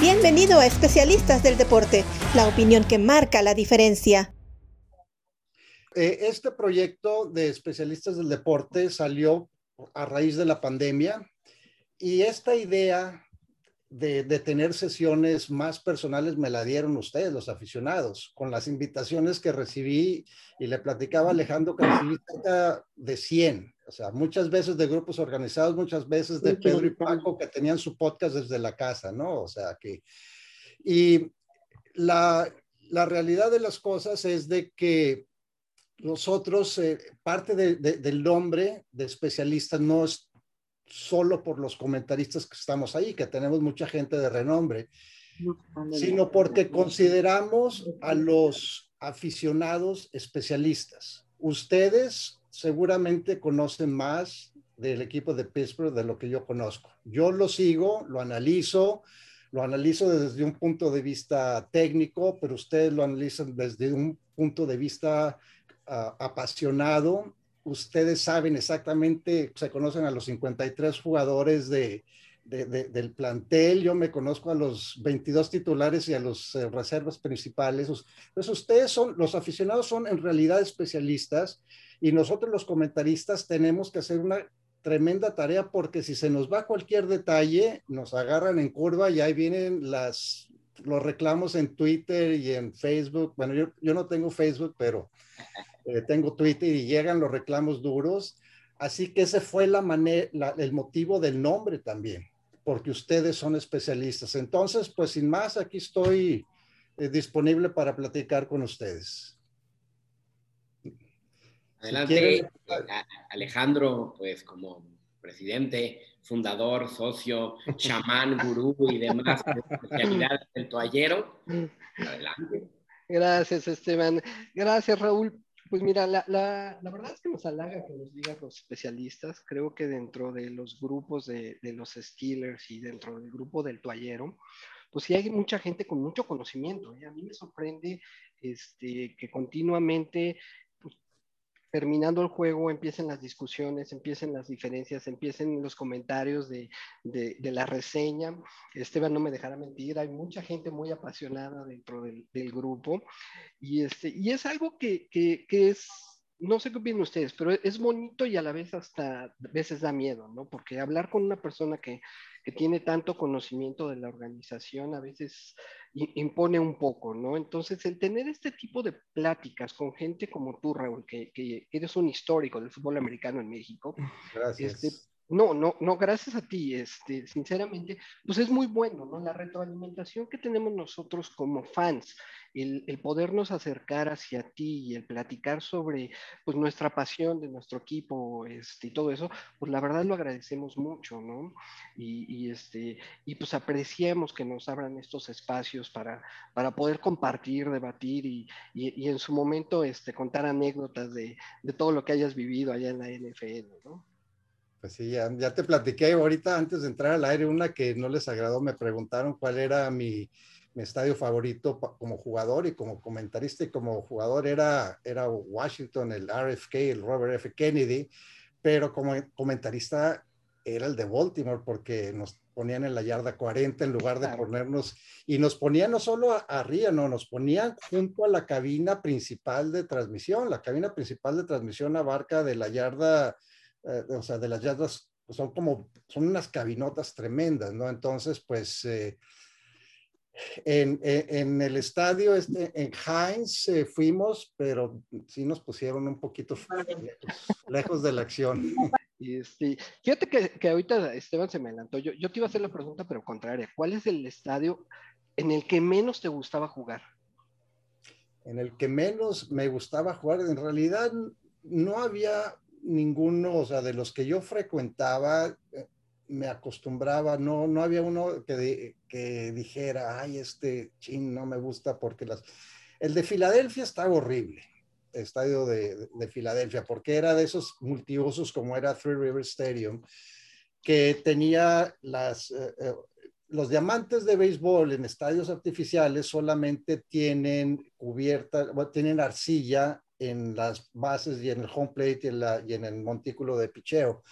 Bienvenido a Especialistas del Deporte, la opinión que marca la diferencia. Eh, este proyecto de Especialistas del Deporte salió a raíz de la pandemia y esta idea de, tener sesiones más personales me la dieron ustedes, los aficionados, con las invitaciones que recibí y le platicaba a Alejandro que recibí cerca de 100, o sea, muchas veces de grupos organizados, muchas veces de Pedro y Paco que tenían su podcast desde la casa, ¿no? O sea, que... Y la, la realidad de las cosas es de que nosotros, eh, parte del nombre de especialistas no es solo por los comentaristas que estamos ahí, que tenemos mucha gente de renombre, sino porque consideramos a los aficionados especialistas. Ustedes seguramente conocen más del equipo de Pittsburgh de lo que yo conozco. Yo lo sigo, lo analizo, lo analizo desde un punto de vista técnico, pero ustedes lo analizan desde un punto de vista ah, apasionado ustedes saben exactamente, se conocen a los 53 jugadores de, del plantel, yo me conozco a los 22 titulares y a los eh, reservas principales. Entonces, ustedes son, los aficionados son en realidad especialistas y nosotros los comentaristas tenemos que hacer una tremenda tarea porque si se nos va cualquier detalle, nos agarran en curva y ahí vienen las, los reclamos en Twitter y en Facebook. Bueno, yo, yo no tengo Facebook, pero eh, tengo Twitter y llegan los reclamos duros. Así que ese fue la manera, el motivo del nombre también, porque ustedes son especialistas. Entonces, pues sin más, aquí estoy eh, disponible para platicar con ustedes. Adelante, Alejandro, pues como presidente, fundador, socio, chamán, gurú y demás especialidades del toallero. Adelante. Gracias, Esteban. Gracias, Raúl. Pues mira, la, la, la, verdad es que nos halaga que nos digan los especialistas. Creo que dentro de los grupos de, de los Steelers y dentro del grupo del toallero, pues sí hay mucha gente con mucho conocimiento. y ¿eh? A mí me sorprende este, que continuamente terminando el juego empiecen las discusiones, empiecen las diferencias, empiecen los comentarios de, de, la reseña. Esteban no me dejará mentir, hay mucha gente muy apasionada dentro del, grupo y, este, y es algo que, que, que es no sé qué opinan ustedes, pero es bonito y a la vez hasta a veces da miedo, ¿no? Porque hablar con una persona que, que tiene tanto conocimiento de la organización a veces impone un poco, ¿no? Entonces, el tener este tipo de pláticas con gente como tú, Raúl, que, que eres un histórico del fútbol americano en México, Gracias. Este, no, no, no, gracias a ti, este, sinceramente, pues es muy bueno, ¿no? La retroalimentación que tenemos nosotros como fans, el, el, podernos acercar hacia ti y el platicar sobre, pues, nuestra pasión de nuestro equipo, este, y todo eso, pues la verdad lo agradecemos mucho, ¿no? Y, y este, y pues apreciamos que nos abran estos espacios para, para poder compartir, debatir y, y, y en su momento, este, contar anécdotas de, de todo lo que hayas vivido allá en la NFL, ¿no? Pues sí, ya, ya, te platiqué ahorita antes de entrar al aire una que no les agradó, me preguntaron cuál era mi, mi estadio favorito como jugador y como comentarista y como jugador era, era Washington, el RFK, el Robert F. Kennedy, pero como comentarista era el de Baltimore porque nos ponían en la yarda 40 en lugar de ponernos, y nos ponían no solo arriba, no, nos ponían junto a la cabina principal de transmisión. La cabina principal de transmisión abarca de la yarda eh, o sea, de las yardas, pues, son como, son unas cabinotas tremendas, ¿no? Entonces, pues, eh, en, en, el estadio, este, en Heinz, eh, fuimos, pero sí nos pusieron un poquito lejos, de la acción. Este, fíjate que, que, ahorita Esteban se me adelantó. Yo, yo te iba a hacer la pregunta, pero contraria. ¿Cuál es el estadio en el que menos te gustaba jugar? En el que menos me gustaba jugar, en realidad no había ninguno, o sea, de los que yo frecuentaba, eh, me acostumbraba, no, no había uno que, que dijera, ay, este chin no me gusta porque las... El de Filadelfia estaba horrible, el estadio de, de, Filadelfia, porque era de esos multiusos como era Three River Stadium, que tenía las... Eh, eh, los diamantes de béisbol en estadios artificiales solamente tienen cubierta, tienen arcilla en las bases y en el home plate y en, la, y en el montículo de picheo.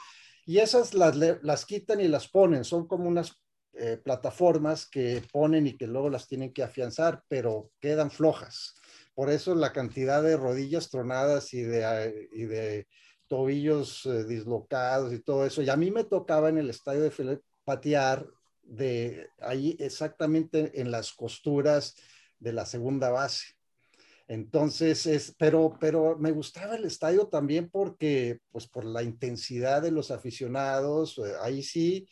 Y esas las, las quitan y las ponen, son como unas eh, plataformas que ponen y que luego las tienen que afianzar, pero quedan flojas. Por eso la cantidad de rodillas tronadas y de, y de tobillos eh, dislocados y todo eso. Y a mí me tocaba en el estadio de patear de ahí exactamente en las costuras de la segunda base. Entonces, es, pero, pero me gustaba el estadio también porque, pues por la intensidad de los aficionados, eh, ahí sí,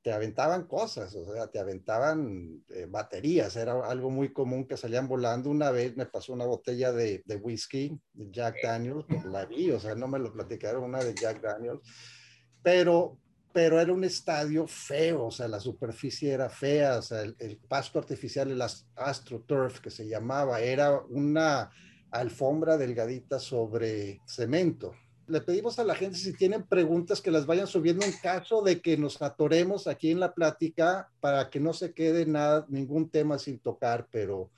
te aventaban cosas, o sea, te aventaban eh, baterías, era algo muy común que salían volando. Una vez me pasó una botella de, de whisky, de Jack Daniels, la vi, o sea, no me lo platicaron, una de Jack Daniels, pero, pero era un estadio feo, o sea, la superficie era fea, o sea, el, pasto artificial, el AstroTurf que se llamaba, era una alfombra delgadita sobre cemento. Le pedimos a la gente si tienen preguntas que las vayan subiendo en caso de que nos atoremos aquí en la plática para que no se quede nada, ningún tema sin tocar, pero,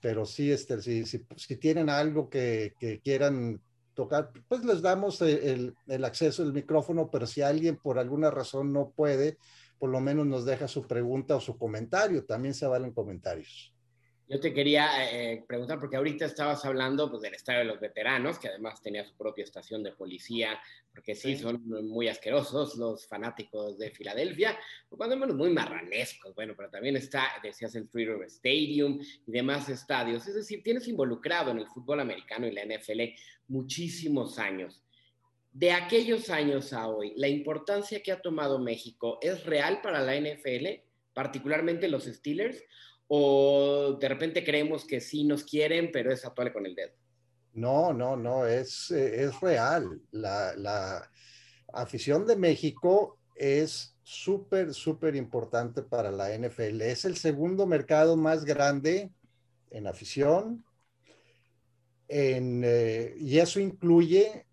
pero sí, este, si, si, si tienen algo que, que, quieran tocar, pues les damos el, el acceso al micrófono, pero si alguien por alguna razón no puede, por lo menos nos deja su pregunta o su comentario, también se valen comentarios. Yo te quería eh, preguntar, porque ahorita estabas hablando pues, del Estadio de los Veteranos, que además tenía su propia estación de policía, porque sí, sí. son muy asquerosos los fanáticos de Filadelfia, cuando menos muy marranescos, bueno, pero también está, decías, el River Stadium y demás estadios. Es decir, tienes involucrado en el fútbol americano y la NFL muchísimos años. De aquellos años a hoy, ¿la importancia que ha tomado México es real para la NFL, particularmente los Steelers? O de repente creemos que sí nos quieren, pero es actual con el dedo? No, no, no, es, eh, es real. La, la afición de México es súper, súper importante para la NFL. Es el segundo mercado más grande en afición. En, eh, y eso incluye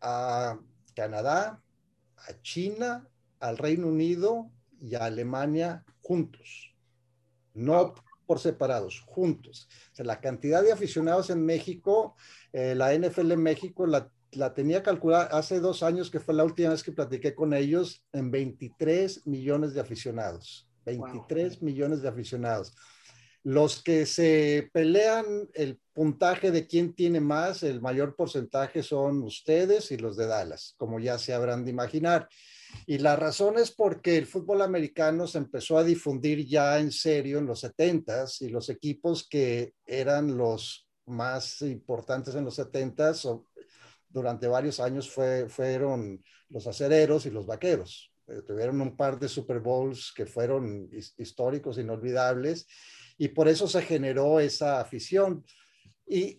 a Canadá, a China, al Reino Unido y a Alemania juntos. No por separados, juntos. O sea, la cantidad de aficionados en México, eh, la NFL en México la, la, tenía calculada hace dos años, que fue la última vez que platiqué con ellos, en 23 millones de aficionados. 23 wow. millones de aficionados. Los que se pelean el puntaje de quién tiene más, el mayor porcentaje son ustedes y los de Dallas, como ya se habrán de imaginar. Y la razón es porque el fútbol americano se empezó a difundir ya en serio en los 70s y los equipos que eran los más importantes en los 70s durante varios años fue, fueron los acereros y los vaqueros. Eh, tuvieron un par de Super Bowls que fueron históricos, inolvidables, y por eso se generó esa afición. Y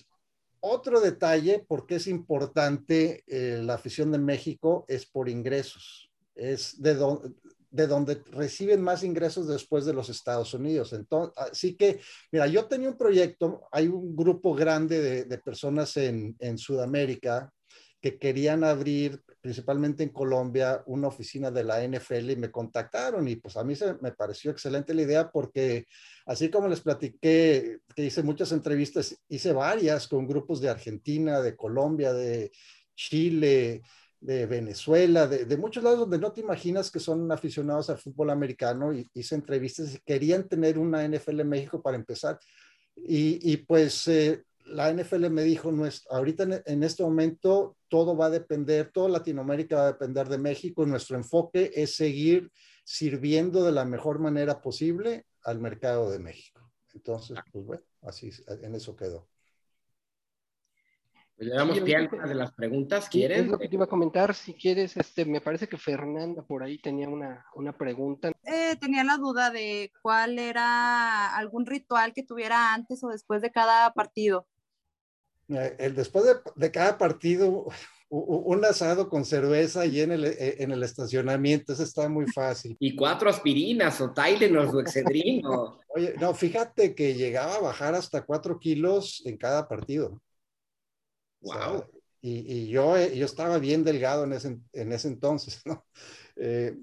otro detalle, porque es importante eh, la afición de México, es por ingresos es de, do, de, donde reciben más ingresos después de los Estados Unidos. Entonces, así que, mira, yo tenía un proyecto, hay un grupo grande de, de personas en, en, Sudamérica que querían abrir, principalmente en Colombia, una oficina de la NFL y me contactaron y pues a mí se, me pareció excelente la idea porque así como les platiqué, que hice muchas entrevistas, hice varias con grupos de Argentina, de Colombia, de Chile, de Venezuela, de, de, muchos lados donde no te imaginas que son aficionados al fútbol americano, y hice entrevistas y querían tener una NFL en México para empezar. Y, y pues eh, la NFL me dijo, no es, ahorita en, en, este momento todo va a depender, toda Latinoamérica va a depender de México, nuestro enfoque es seguir sirviendo de la mejor manera posible al mercado de México. Entonces, pues bueno, así en eso quedó. Pues le damos sí, pie a algunas de las preguntas, ¿quieren? Es lo que te iba a comentar, si quieres, este, me parece que Fernanda por ahí tenía una, una pregunta. Eh, tenía la duda de cuál era algún ritual que tuviera antes o después de cada partido. Eh, el después de, de, cada partido, un asado con cerveza y en el, eh, en el estacionamiento, eso está muy fácil. Y cuatro aspirinas o Tylenol o Excedrin. Oye, no, fíjate que llegaba a bajar hasta cuatro kilos en cada partido. Wow. Y, y yo, yo, estaba bien delgado en ese, en ese entonces, ¿no? Eh,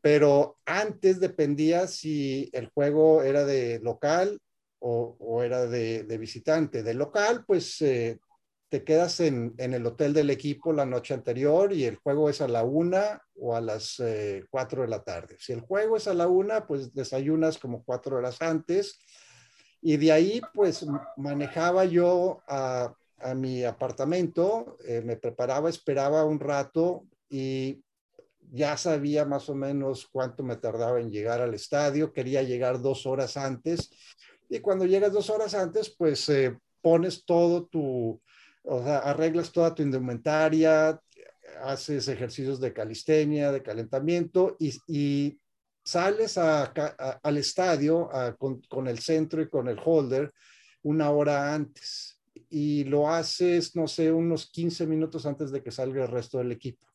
pero antes dependía si el juego era de local o, o era de, de, visitante. De local, pues eh, te quedas en, el hotel del equipo la noche anterior y el juego es a la una o a las eh, cuatro de la tarde. Si el juego es a la una, pues desayunas como cuatro horas antes y de ahí pues manejaba yo a, mi apartamento, eh, me preparaba, esperaba un rato y ya sabía más o menos cuánto me tardaba en llegar al estadio, quería llegar dos horas antes y cuando llegas dos horas antes, pues eh, pones todo tu, o sea, arreglas toda tu indumentaria, haces ejercicios de calistenia, de calentamiento y, sales al estadio con, el centro y con el holder una hora antes y lo haces, no sé, unos 15 minutos antes de que salga el resto del equipo.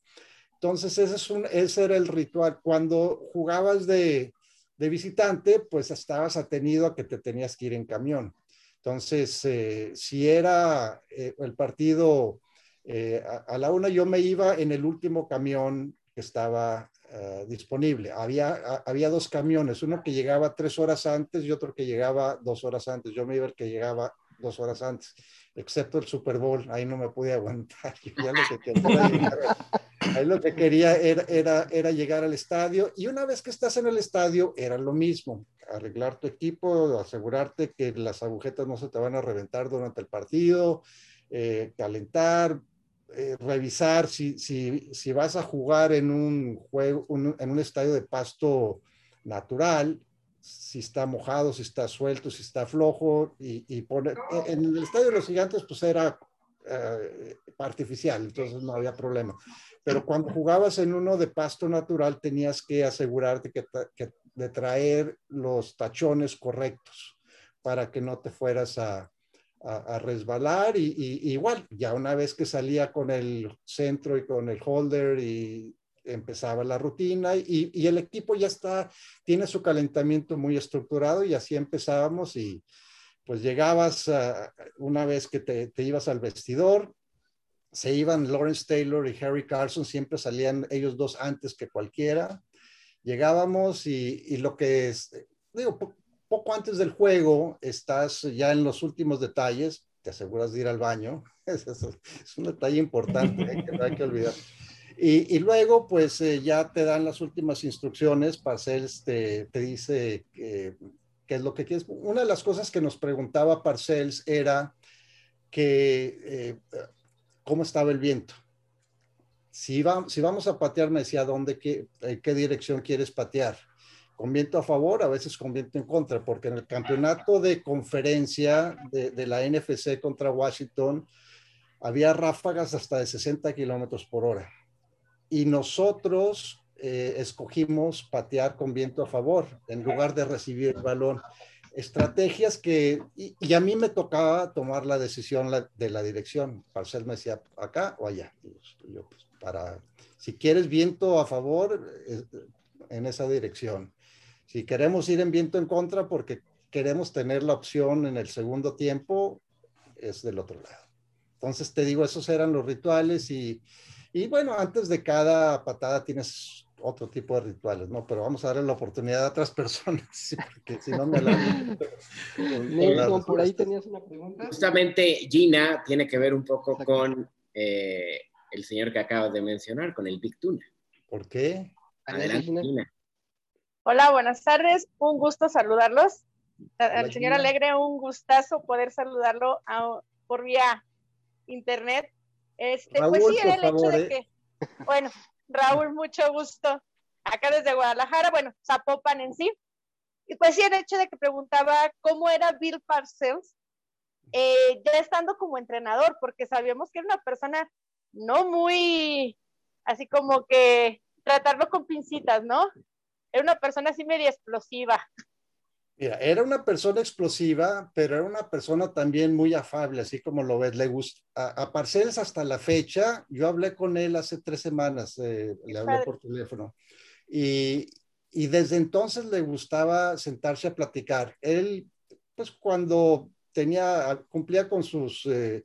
Entonces, ese, es un, ese era el ritual. Cuando jugabas de, de visitante, pues estabas atenido a que te tenías que ir en camión. Entonces, eh, si era eh, el partido eh, a, la una, yo me iba en el último camión que estaba disponible. Había, había dos camiones, uno que llegaba tres horas antes y otro que llegaba dos horas antes. Yo me iba el que llegaba dos horas antes, excepto el Super Bowl, ahí no me pude aguantar. ya lo que quería, ahí lo que quería era, era, era llegar al estadio y una vez que estás en el estadio era lo mismo arreglar tu equipo, asegurarte que las agujetas no se te van a reventar durante el partido, eh, calentar, eh, revisar si, si, si, vas a jugar en un juego, en un estadio de pasto natural, si está mojado, si está suelto, si está flojo, y, y poner, en el estadio de los gigantes pues era eh, artificial, entonces no había problema. Pero cuando jugabas en uno de pasto natural tenías que asegurarte que, que de traer los tachones correctos para que no te fueras a, a, resbalar y, igual, ya una vez que salía con el centro y con el holder y empezaba la rutina y, el equipo ya está, tiene su calentamiento muy estructurado y así empezábamos y pues llegabas una vez que te, ibas al vestidor, se iban Lawrence Taylor y Harry Carson, siempre salían ellos dos antes que cualquiera llegábamos y, lo que es, digo, poco antes del juego estás ya en los últimos detalles, te aseguras de ir al baño, es, un detalle importante ¿eh? que no hay que olvidar. Y, luego, pues eh, ya te dan las últimas instrucciones, Parcells te, te dice qué es lo que quieres. Una de las cosas que nos preguntaba Parcells era que eh, cómo estaba el viento si, vamos a patear, me decía, ¿dónde, qué, qué dirección quieres patear? Con viento a favor, a veces con viento en contra, porque en el campeonato de conferencia de la NFC contra Washington había ráfagas hasta de 60 kilómetros por hora. Y nosotros eh, escogimos patear con viento a favor en lugar de recibir el balón. Estrategias que, y, a mí me tocaba tomar la decisión de la dirección. Parcel me decía, acá o allá. yo, pues, para, si quieres viento a favor, eh, en esa dirección. Si queremos ir en viento en contra porque queremos tener la opción en el segundo tiempo, es del otro lado. Entonces te digo, esos eran los rituales y, y bueno, antes de cada patada tienes otro tipo de rituales, ¿no? Pero vamos a darle la oportunidad a otras personas, porque si no me la... por ahí tenías una pregunta. Justamente Gina tiene que ver un poco con eh, el señor que acabas de mencionar, con el Big Tuna. ¿Por qué? Adelante, Hola, buenas tardes. Un gusto saludarlos. Al señor Alegre, un gustazo poder saludarlo por vía internet. Este, pues sí, el hecho de ¿eh? que, bueno, Raúl, mucho gusto. Acá desde Guadalajara, bueno, Zapopan en sí. Y pues sí, el hecho de que preguntaba cómo era Bill Parcells, eh, ya estando como entrenador, porque sabíamos que era una persona no muy, así como que tratarlo con pincitas, ¿no? Era una persona así media explosiva. Mira, era una persona explosiva, pero era una persona también muy afable, así como lo ves. Le gusta, a, a hasta la fecha, yo hablé con él hace tres semanas, eh, le hablé por teléfono, y, y, desde entonces le gustaba sentarse a platicar. Él, pues cuando tenía, cumplía con sus eh,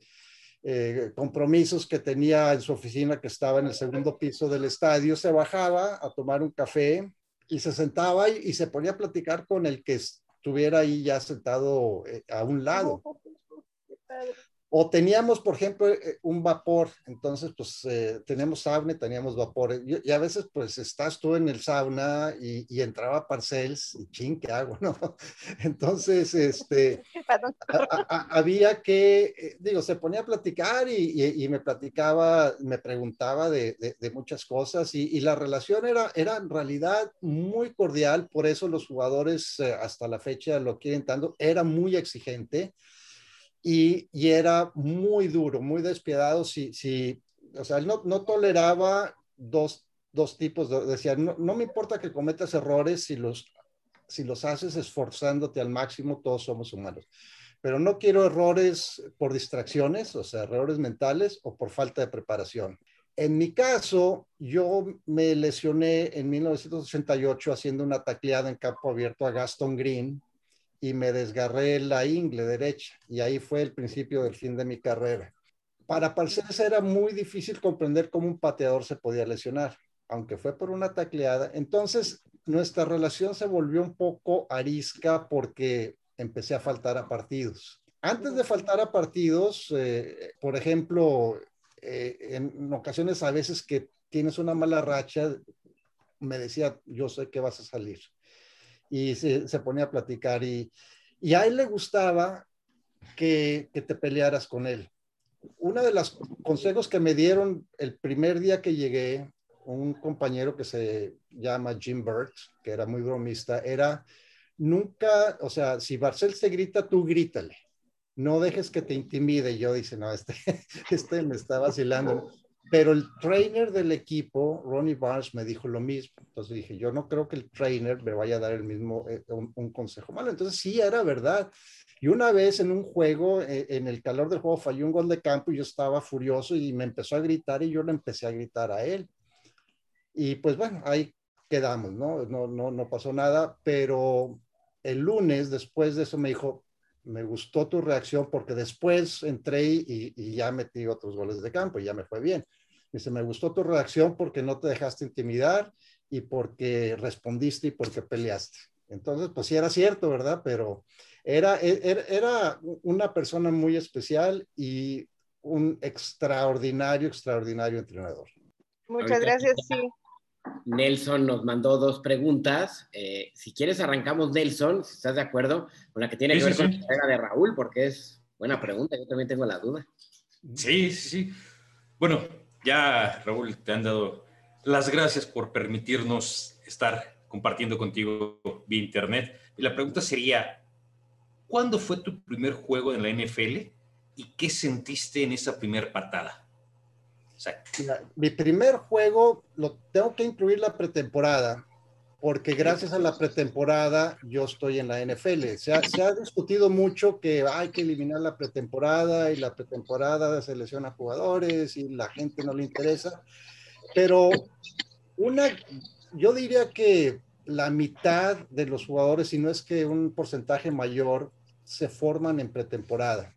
eh, compromisos que tenía en su oficina que estaba en el segundo piso del estadio, se bajaba a tomar un café y se sentaba y, se ponía a platicar con el que estuviera ahí ya sentado eh, a un lado. O teníamos, por ejemplo, eh, un vapor, entonces pues eh, teníamos sauna y teníamos vapor. Y, a veces pues estás tú en el sauna y, entraba Parcels y ching, ¿qué hago? ¿no? Entonces, este, había que, eh, digo, se ponía a platicar y, me platicaba, me preguntaba de, de, muchas cosas y, la relación era, era en realidad muy cordial, por eso los jugadores hasta la fecha lo quieren tanto, era muy exigente y, era muy duro, muy despiadado. Si, o sea, él no, toleraba dos, tipos, de, decía, no, no, me importa que cometas errores si los, si los haces esforzándote al máximo, todos somos humanos. Pero no quiero errores por distracciones, o sea, errores mentales o por falta de preparación. En mi caso, yo me lesioné en 1988 haciendo una tacleada en campo abierto a Gaston Green, y me desgarré la ingle derecha y ahí fue el principio del fin de mi carrera. Para Parcells era muy difícil comprender cómo un pateador se podía lesionar, aunque fue por una tacleada. Entonces, nuestra relación se volvió un poco arisca porque empecé a faltar a partidos. Antes de faltar a partidos, eh, por ejemplo, eh, en ocasiones a veces que tienes una mala racha, me decía, yo sé que vas a salir y se, se ponía a platicar y, y, a él le gustaba que, que te pelearas con él. Uno de los consejos que me dieron el primer día que llegué, un compañero que se llama Jim Burt, que era muy bromista, era nunca, o sea, si Barcel se grita, tú grítale. No dejes que te intimide. Yo dice, no, este, este me está vacilando. Pero el trainer del equipo, Ronnie Barnes, me dijo lo mismo. Entonces dije, yo no creo que el trainer me vaya a dar el mismo, eh, un, consejo malo. Entonces sí, era verdad. Y una vez en un juego, eh, en el calor del juego, falló un gol de campo y yo estaba furioso y me empezó a gritar y yo le empecé a gritar a él. Y pues bueno, ahí quedamos, ¿no? No, no, no pasó nada, pero el lunes después de eso me dijo, me gustó tu reacción porque después entré y, ya metí otros goles de campo y ya me fue bien. Dice, me gustó tu reacción porque no te dejaste intimidar y porque respondiste y porque peleaste. Entonces, pues sí era cierto, ¿verdad? Pero era, e, era, era una persona muy especial y un extraordinario, extraordinario entrenador. Muchas gracias, sí. Nelson nos mandó dos preguntas. Eh, si quieres, arrancamos, Nelson, si estás de acuerdo, con la que tiene que ver con la carrera de Raúl, porque es buena pregunta, yo también tengo la duda. Sí, sí, sí. Bueno, ya, Raúl, te han dado las gracias por permitirnos estar compartiendo contigo vía internet. Y la pregunta sería, ¿cuándo fue tu primer juego en la NFL y qué sentiste en esa primera patada? mi primer juego lo tengo que incluir la pretemporada, porque gracias a la pretemporada yo estoy en la NFL. Se ha, se ha, discutido mucho que hay que eliminar la pretemporada y la pretemporada selecciona jugadores y la gente no le interesa, pero una, yo diría que la mitad de los jugadores, si no es que un porcentaje mayor, se forman en pretemporada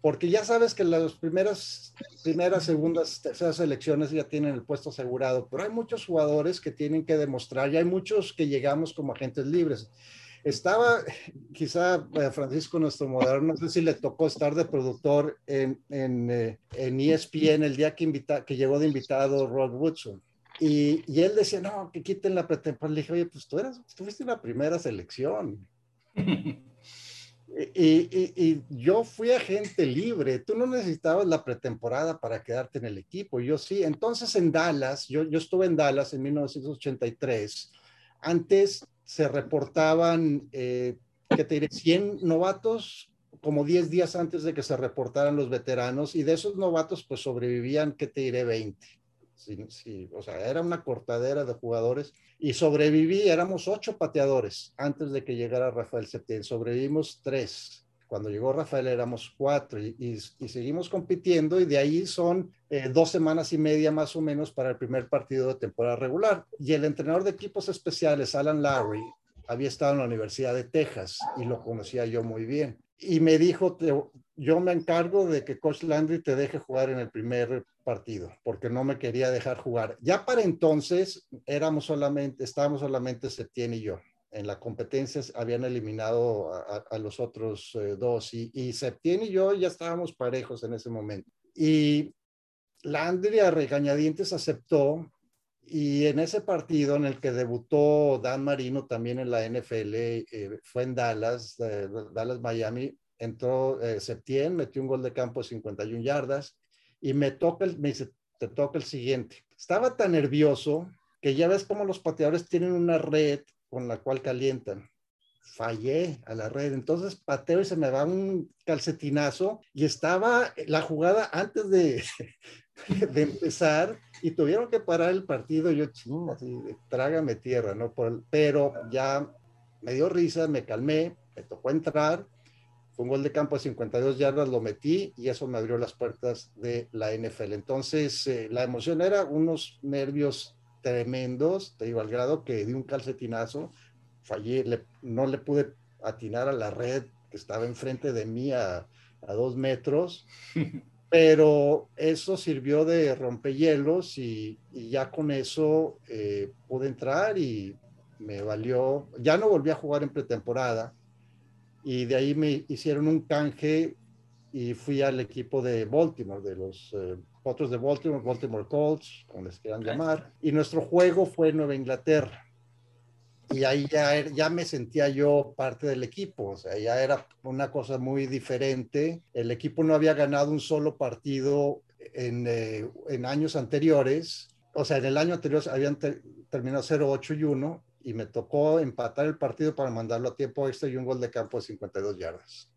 porque ya sabes que las primeras, primeras, segundas, terceras elecciones ya tienen el puesto asegurado, pero hay muchos jugadores que tienen que demostrar, y hay muchos que llegamos como agentes libres. Estaba, quizá eh, Francisco, nuestro moderador, no sé si le tocó estar de productor en, en, eh, en ESPN el día que, invita, que llegó de invitado Rod Woodson. Y, y, él decía, no, que quiten la pretemporada. Le dije, oye, pues tú, eras, tú fuiste la primera selección. Y, yo fui agente libre, tú no necesitabas la pretemporada para quedarte en el equipo, yo sí. Entonces en Dallas, yo, yo estuve en Dallas en 1983, antes se reportaban, eh, ¿qué te diré? 100 novatos como 10 días antes de que se reportaran los veteranos y de esos novatos pues sobrevivían, ¿qué te diré? 20. Sí, o sea, era una cortadera de jugadores y sobreviví, éramos ocho pateadores antes de que llegara Rafael Septién, sobrevivimos tres. Cuando llegó Rafael éramos cuatro y, seguimos compitiendo y de ahí son eh, dos semanas y media más o menos para el primer partido de temporada regular. Y el entrenador de equipos especiales, Alan Larry, había estado en la Universidad de Texas y lo conocía yo muy bien. Y me dijo, yo me encargo de que Coach Landry te deje jugar en el primer partido, porque no me quería dejar jugar. Ya para entonces éramos solamente, estábamos solamente Septién y yo. en la competencia habían eliminado a, los otros eh, dos y, y Septién y yo ya estábamos parejos en ese momento. Y Landry a regañadientes aceptó y en ese partido en el que debutó Dan Marino también en la NFL, eh, fue en Dallas, Dallas, Miami, entró eh, Septién, metió un gol de campo de 51 yardas y me toca, el, me dice, te toca el siguiente. Estaba tan nervioso que ya ves cómo los pateadores tienen una red con la cual calientan. Fallé a la red, entonces pateo y se me va un calcetinazo y estaba la jugada antes de, de empezar y tuvieron que parar el partido. Yo, ching, así, trágame tierra, ¿no? pero ya me dio risa, me calmé, me tocó entrar. Un gol de campo de 52 yardas, lo metí y eso me abrió las puertas de la NFL. Entonces, eh, la emoción era unos nervios tremendos, te digo, al grado que di un calcetinazo, fallé, no le pude atinar a la red que estaba enfrente de mí a, a dos metros. pero eso sirvió de rompehielos y, y ya con eso eh, pude entrar y me valió, ya no volví a jugar en pretemporada y de ahí me hicieron un canje y fui al equipo de Baltimore, de los eh, otros de Baltimore, Baltimore Colts, como les quieran llamar, y nuestro juego fue Nueva Inglaterra y ahí ya, er, ya me sentía yo parte del equipo, o sea, ya era una cosa muy diferente. El equipo no había ganado un solo partido en, eh, en años anteriores, o sea, en el año anterior habían terminado 0-8 y 1 y me tocó empatar el partido para mandarlo a tiempo extra y un gol de campo de 52 yardas.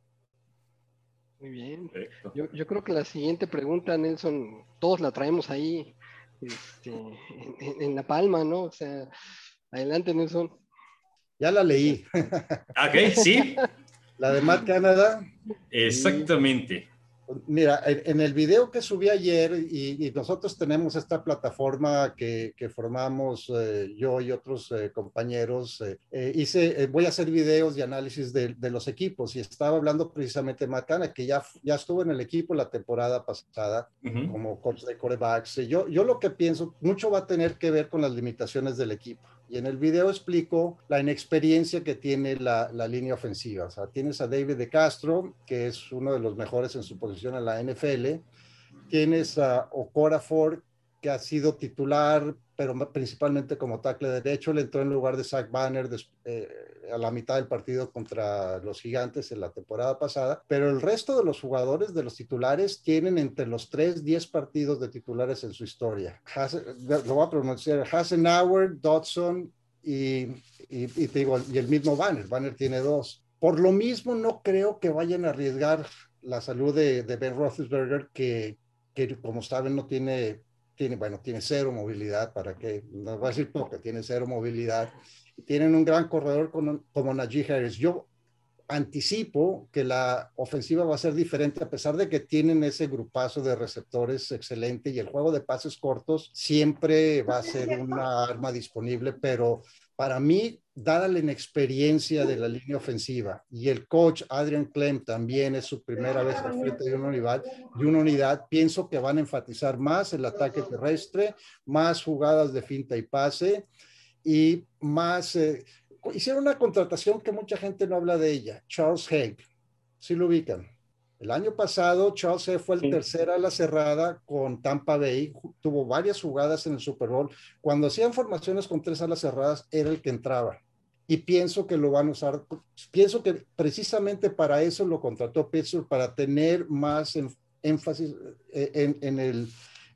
Muy bien. Yo, yo, creo que la siguiente pregunta, Nelson, todos la traemos ahí este, en, en, la palma, ¿no? O sea, adelante, Nelson. Ya la leí. Ok, sí. La de Matt Canada. Exactamente. Mira, en, el video que subí ayer, y, nosotros tenemos esta plataforma que, formamos eh, yo y otros eh, compañeros, eh, hice, voy a hacer videos y análisis de, los equipos y estaba hablando precisamente de Canada, que ya, ya estuvo en el equipo la temporada pasada como coach de corebacks. Yo, yo lo que pienso, mucho va a tener que ver con las limitaciones del equipo. Y en el video explico la inexperiencia que tiene la, línea ofensiva. O sea, tienes a David de Castro, que es uno de los mejores en su posición en la NFL. Tienes a Ford que ha sido titular, pero principalmente como tackle derecho. Le entró en lugar de Zach Banner eh, a la mitad del partido contra los Gigantes en la temporada pasada. Pero el resto de los jugadores, de los titulares, tienen entre los 3, 10 partidos de titulares en su historia. lo voy a pronunciar, Hasenauer, Dodson y, y, y, digo, y el mismo Banner. Banner tiene dos. Por lo mismo, no creo que vayan a arriesgar la salud de, de Ben Roethlisberger, que, que como saben no tiene tiene, bueno, tiene cero movilidad, para que, no voy a decir poco, tiene cero movilidad. Tienen un gran corredor como, como Najee Harris. Yo anticipo que la ofensiva va a ser diferente a pesar de que tienen ese grupazo de receptores excelente y el juego de pases cortos siempre va a ser una arma disponible, pero para mí, dada la inexperiencia de la línea ofensiva y el coach Adrian Clem también es su primera vez al frente de una unidad, de unidad, pienso que van a enfatizar más el ataque terrestre, más jugadas de finta y pase y más... Eh, hicieron una contratación que mucha gente no habla de ella, Charles Haig, si lo ubican. El año pasado, Charles Haig fue el tercero a la cerrada con Tampa Bay, tuvo varias jugadas en el Super Bowl. Cuando hacían formaciones con tres alas cerradas, era el que entraba. Y pienso que lo van a usar, pienso que precisamente para eso lo contrató Pittsburgh, para tener más énfasis eh, en, el,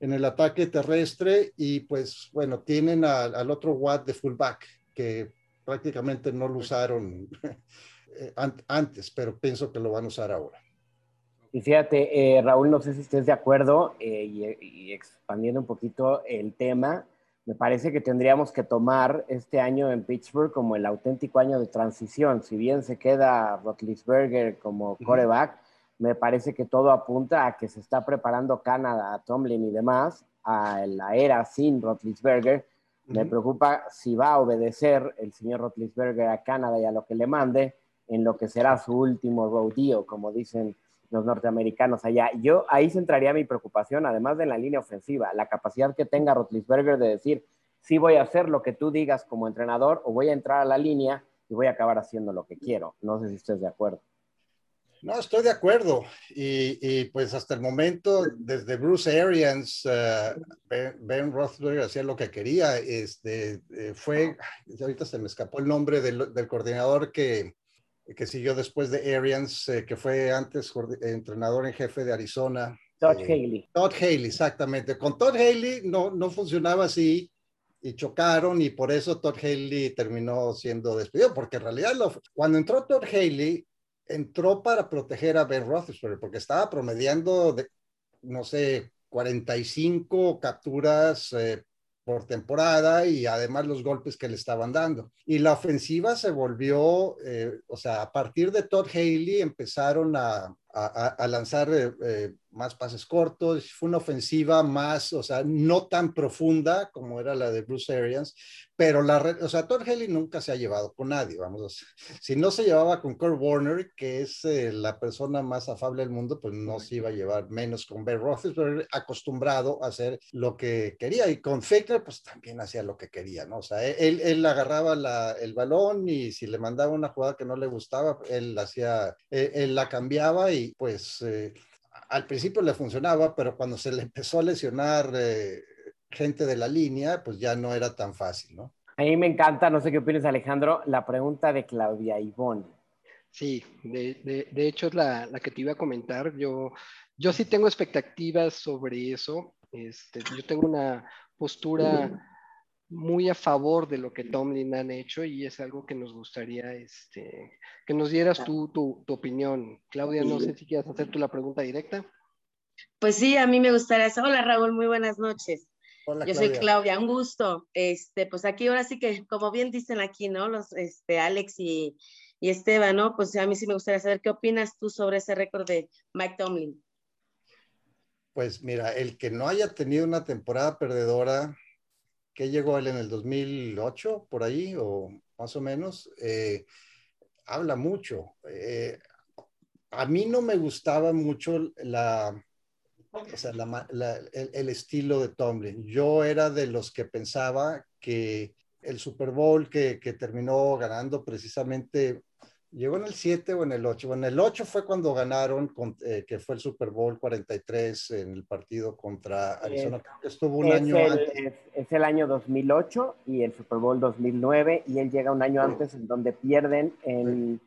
en el ataque terrestre. Y pues, bueno, tienen al otro Watt de fullback, que prácticamente no lo usaron eh, antes, pero pienso que lo van a usar ahora. Y fíjate, eh, Raúl, no sé si estés de acuerdo eh, y, expandiendo un poquito el tema, me parece que tendríamos que tomar este año en Pittsburgh como el auténtico año de transición. Si bien se queda Rotlisberger como coreback, me parece que todo apunta a que se está preparando Canadá, Tomlin y demás a la era sin Rotlisberger. Me preocupa si va a obedecer el señor Rotlisberger a Canadá y a lo que le mande en lo que será su último rodeo, como dicen los norteamericanos allá. Yo ahí centraría mi preocupación, además de la línea ofensiva, la capacidad que tenga Rotlisberger de decir, sí voy a hacer lo que tú digas como entrenador o voy a entrar a la línea y voy a acabar haciendo lo que quiero. No sé si estés de acuerdo. No, estoy de acuerdo. Y, pues hasta el momento, desde Bruce Arians, eh, ben, Rothberg hacía lo que quería. Este, eh, fue, ahorita se me escapó el nombre del, coordinador que, que, siguió después de Arians, eh, que fue antes entrenador en jefe de Arizona. Todd Haley. Todd Haley, exactamente. Con Todd Haley no, no funcionaba así y chocaron y por eso Todd Haley terminó siendo despedido, porque en realidad cuando entró Todd Haley, entró para proteger a Ben Roethlisberger, porque estaba promediando, de, no sé, 45 capturas eh, por temporada y además los golpes que le estaban dando. Y la ofensiva se volvió, eh, o sea, a partir de Todd Haley empezaron a, a, lanzar eh, eh, más pases cortos, fue una ofensiva más, o sea, no tan profunda como era la de Bruce Arians, pero la, o sea, Todd Haley nunca se ha llevado con nadie, vamos, si no se llevaba con Kurt Warner, que es eh, la persona más afable del mundo, pues no se iba a llevar menos con Ben Roethlisberger, acostumbrado a hacer lo que quería, y con Faker, pues también hacía lo que quería, ¿no? O sea, él, él agarraba el balón y si le mandaba una jugada que no le gustaba, él hacía, él la cambiaba y pues eh, al principio le funcionaba, pero cuando se le empezó a lesionar eh, gente de la línea, pues ya no era tan fácil, ¿no? A mí me encanta, no sé qué opinas Alejandro, la pregunta de Claudia Ivonne. Sí, de, hecho es la, que te iba a comentar. Yo, yo sí tengo expectativas sobre eso. Este, yo tengo una postura muy a favor de lo que Tomlin han hecho y es algo que nos gustaría este, que nos dieras tu, tu, opinión. Claudia, no sé si quieres hacer tú la pregunta directa. Pues sí, a mí me gustaría. Hola Raúl, muy buenas noches. Hola, Yo soy Claudia, un gusto. Este, pues aquí ahora sí que, como bien dicen aquí, ¿no? Los, este, Alex y, y Esteban, ¿no? Pues a mí sí me gustaría saber qué opinas tú sobre ese récord de Mike Tomlin. Pues mira, el que no haya tenido una temporada perdedora, que llegó él en el 2008, por ahí, o más o menos, eh, habla mucho. Eh, a mí no me gustaba mucho la, el, estilo de Tomlin. Yo era de los que pensaba que el Super Bowl que, que terminó ganando precisamente Llegó en el 7 o en el 8. Bueno, el 8 fue cuando ganaron, eh, que fue el Super Bowl 43 en el partido contra Arizona. estuvo un año antes. Es, el año 2008 y el Super Bowl 2009 y él llega un año antes en donde pierden en,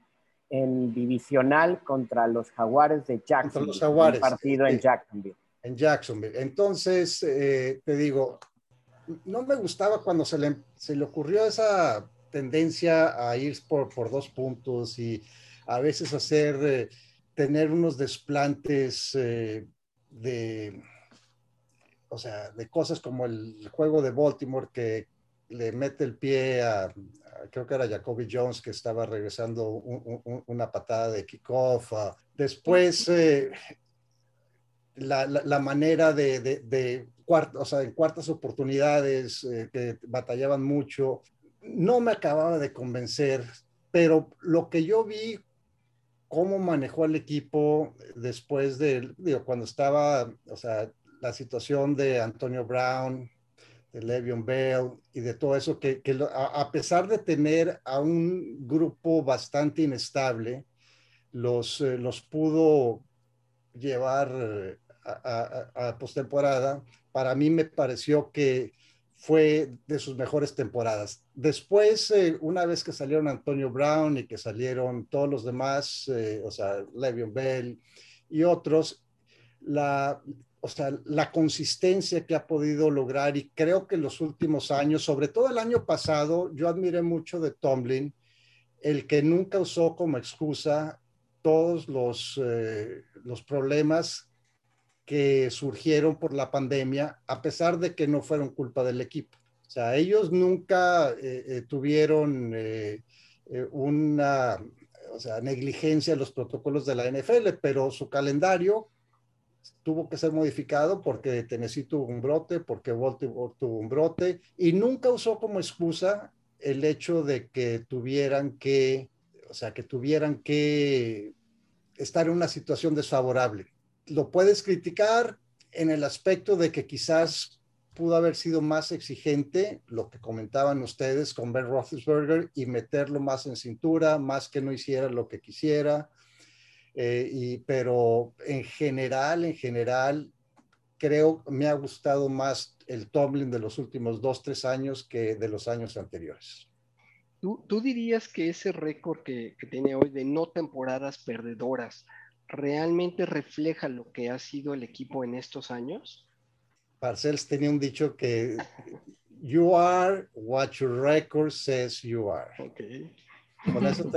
en divisional contra los Jaguares de Jacksonville. Contra los Jaguares. partido en Jacksonville. En Jacksonville. Entonces, eh, te digo, no me gustaba cuando se le, se le ocurrió esa tendencia a ir por, por dos puntos y a veces hacer, eh, tener unos desplantes eh, de, o sea, de cosas como el juego de Baltimore que le mete el pie a, creo que era Jacoby Jones que estaba regresando una patada de kickoff. después, eh, la, la, manera de, de, de o sea, en cuartas oportunidades que batallaban mucho no me acababa de convencer, pero lo que yo vi, cómo manejó el equipo después de, digo, cuando estaba, o sea, la situación de Antonio Brown, de Le'Veon Bell y de todo eso, que, a, pesar de tener a un grupo bastante inestable, los, eh, los pudo llevar eh, a, a, a postemporada. Para mí me pareció que fue de sus mejores temporadas. Después, eh, una vez que salieron Antonio Brown y que salieron todos los demás, eh, o sea, Le'Veon Bell y otros, la, o sea, la consistencia que ha podido lograr y creo que en los últimos años, sobre todo el año pasado, yo admiré mucho de Tomlin, el que nunca usó como excusa todos los, eh, los problemas que surgieron por la pandemia, a pesar de que no fueron culpa del equipo. O sea, ellos nunca eh, eh, tuvieron eh, una o sea, negligencia de los protocolos de la NFL, pero su calendario tuvo que ser modificado porque Tennessee tuvo un brote, porque Baltimore tuvo un brote, y nunca usó como excusa el hecho de que tuvieran que, o sea, que tuvieran que estar en una situación desfavorable lo puedes criticar en el aspecto de que quizás pudo haber sido más exigente, lo que comentaban ustedes con Ben Roethlisberger, y meterlo más en cintura, más que no hiciera lo que quisiera. Eh, y, pero en general, en general, creo me ha gustado más el Tomlin de los últimos dos, tres años que de los años anteriores. ¿Tú, dirías que ese récord que tiene hoy de no temporadas perdedoras realmente refleja lo que ha sido el equipo en estos años? Parcells tenía un dicho que you are what your record says you are. Okay. Eso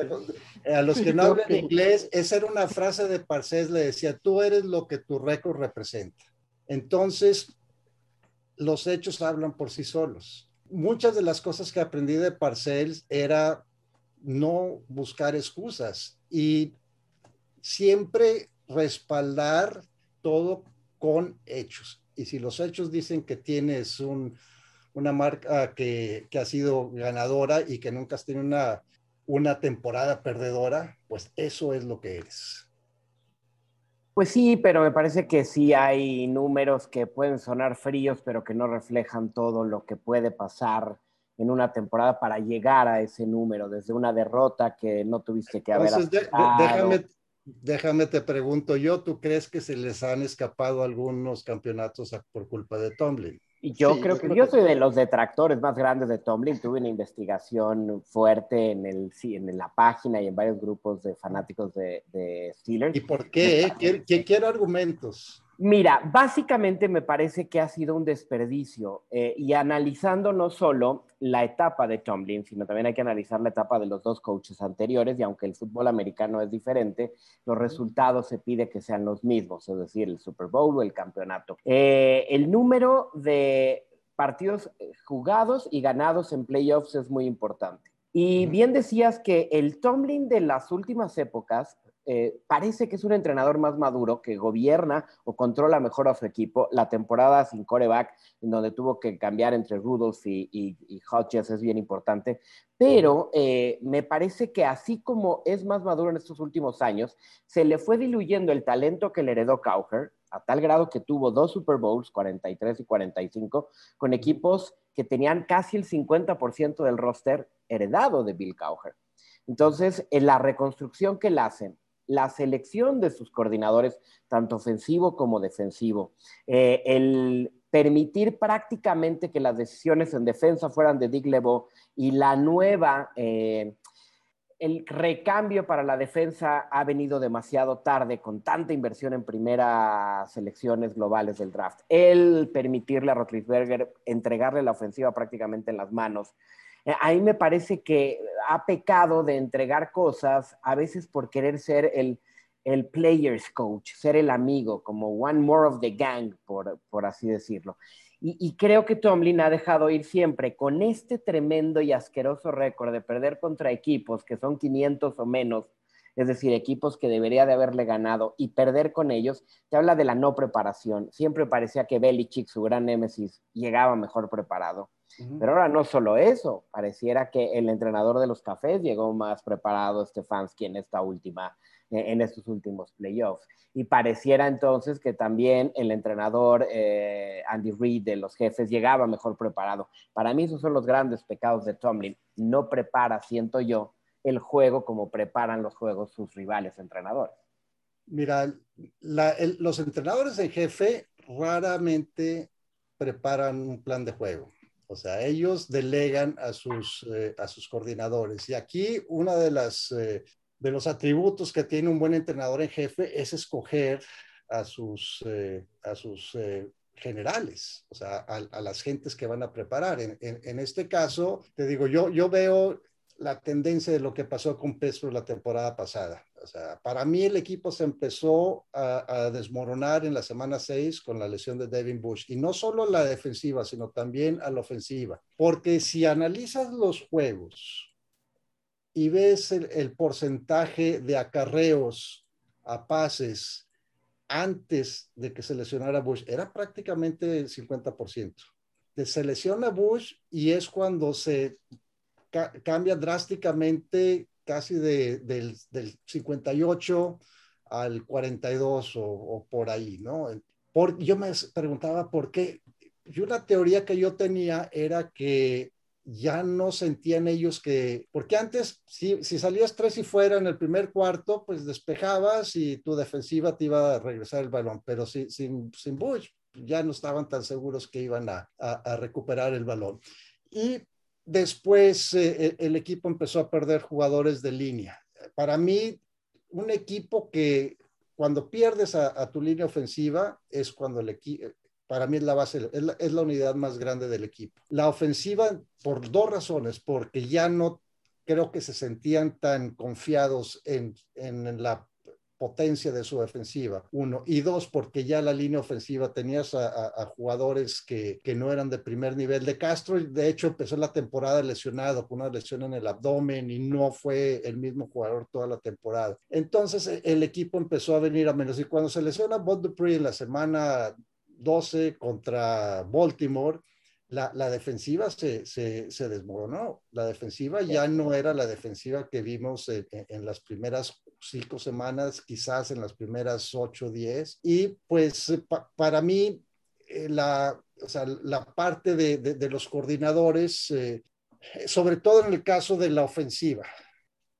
a los que no hablan inglés, esa era una frase de Parcells, le decía, tú eres lo que tu récord representa. Entonces, los hechos hablan por sí solos. Muchas de las cosas que aprendí de Parcells era no buscar excusas y siempre respaldar todo con hechos. Y si los hechos dicen que tienes una marca que, ha sido ganadora y que nunca has tenido una, una temporada perdedora, pues eso es lo que eres. Pues sí, pero me parece que sí hay números que pueden sonar fríos, pero que no reflejan todo lo que puede pasar en una temporada para llegar a ese número, desde una derrota que no tuviste que haber. Entonces, déjame, Déjame te pregunto yo, ¿tú crees que se les han escapado algunos campeonatos por culpa de Tomlin? Y yo creo que yo soy de los detractores más grandes de Tomlin. Tuve una investigación fuerte en, el, en la página y en varios grupos de fanáticos de, de Steelers. ¿Y por qué? ¿Qué quiero argumentos. Mira, básicamente me parece que ha sido un desperdicio eh, y analizando no solo la etapa de Tomlin, sino también hay que analizar la etapa de los dos coaches anteriores y aunque el fútbol americano es diferente, los resultados se pide que sean los mismos, es decir, el Super Bowl o el campeonato. Eh, el número de partidos eh, jugados y ganados en playoffs es muy importante. Y bien decías que el Tomlin de las últimas épocas eh, parece que es un entrenador más maduro que gobierna o controla mejor a su equipo. La temporada sin coreback, en donde tuvo que cambiar entre Rudolph y, y, Hodges, es bien importante. Pero eh, me parece que así como es más maduro en estos últimos años, se le fue diluyendo el talento que le heredó Cowher, a tal grado que tuvo dos Super Bowls, 43 y 45, con equipos que tenían casi el 50% del roster heredado de Bill Cowher. Entonces, en la reconstrucción que le hacen, la selección de sus coordinadores, tanto ofensivo como defensivo, eh, el permitir prácticamente que las decisiones en defensa fueran de Dick LeBeau y la nueva, eh, el recambio para la defensa ha venido demasiado tarde con tanta inversión en primeras selecciones globales del draft. El permitirle a Rotlisberger entregarle la ofensiva prácticamente en las manos ahí me parece que ha pecado de entregar cosas a veces por querer ser el, el player's coach, ser el amigo, como one more of the gang, por, por así decirlo. Y, y, creo que Tomlin ha dejado ir siempre con este tremendo y asqueroso récord de perder contra equipos que son 500 o menos, es decir, equipos que debería de haberle ganado y perder con ellos, te habla de la no preparación. Siempre parecía que Belichick, su gran némesis, llegaba mejor preparado. Pero ahora no solo eso, pareciera que el entrenador de los cafés llegó más preparado, Stefanski, en esta última, e, en estos últimos playoffs. Y pareciera entonces que también el entrenador eh, Andy Reid de los jefes llegaba mejor preparado. Para mí esos son los grandes pecados de Tomlin. No prepara, siento yo, el juego como preparan los juegos sus rivales entrenadores. Mira, los entrenadores en jefe raramente preparan un plan de juego o sea, ellos delegan a sus, eh, a sus coordinadores. Y aquí una de las eh, de los atributos que tiene un buen entrenador en jefe es escoger a sus, eh, a sus generales, o sea, a, las gentes que van a preparar. En, en, este caso, te digo, yo, yo veo la tendencia de lo que pasó con Petro la temporada pasada. O sea, para mí el equipo se empezó a, desmoronar en la semana 6 con la lesión de Devin Bush. Y no solo la defensiva, sino también a la ofensiva. Porque si analizas los juegos y ves el, porcentaje de acarreos a pases antes de que se lesionara Bush, era prácticamente el 50%. Se lesiona Bush y es cuando se cambia drásticamente casi de, del, del, 58 al 42 o, por ahí, ¿no? Por, yo me preguntaba por qué, y una teoría que yo tenía era que ya no sentían ellos que, porque antes si, si, salías tres y fuera en el primer cuarto, pues despejabas y tu defensiva te iba a regresar el balón, pero si, sin, sin Bush ya no estaban tan seguros que iban a, a, recuperar el balón. Y después eh, el equipo empezó a perder jugadores de línea. Para mí, un equipo que cuando pierdes a, a tu línea ofensiva es cuando el equipo para mí es la base, es la, unidad más grande del equipo. La ofensiva, por dos razones, porque ya no creo que se sentían tan confiados en, en la potencia de su defensiva, uno. Y dos, porque ya la línea ofensiva tenías a, jugadores que, que, no eran de primer nivel. De Castro, de hecho, empezó la temporada lesionado, con una lesión en el abdomen y no fue el mismo jugador toda la temporada. Entonces, el equipo empezó a venir a menos. Y cuando se lesiona Bob Dupree en la semana 12 contra Baltimore, la, la defensiva se, se, se, desmoronó. La defensiva ya no era la defensiva que vimos en las primeras cinco semanas, quizás en las primeras ocho, diez. Y pues para mí, eh, la, o sea, la parte de, de, los coordinadores, eh, sobre todo en el caso de la ofensiva,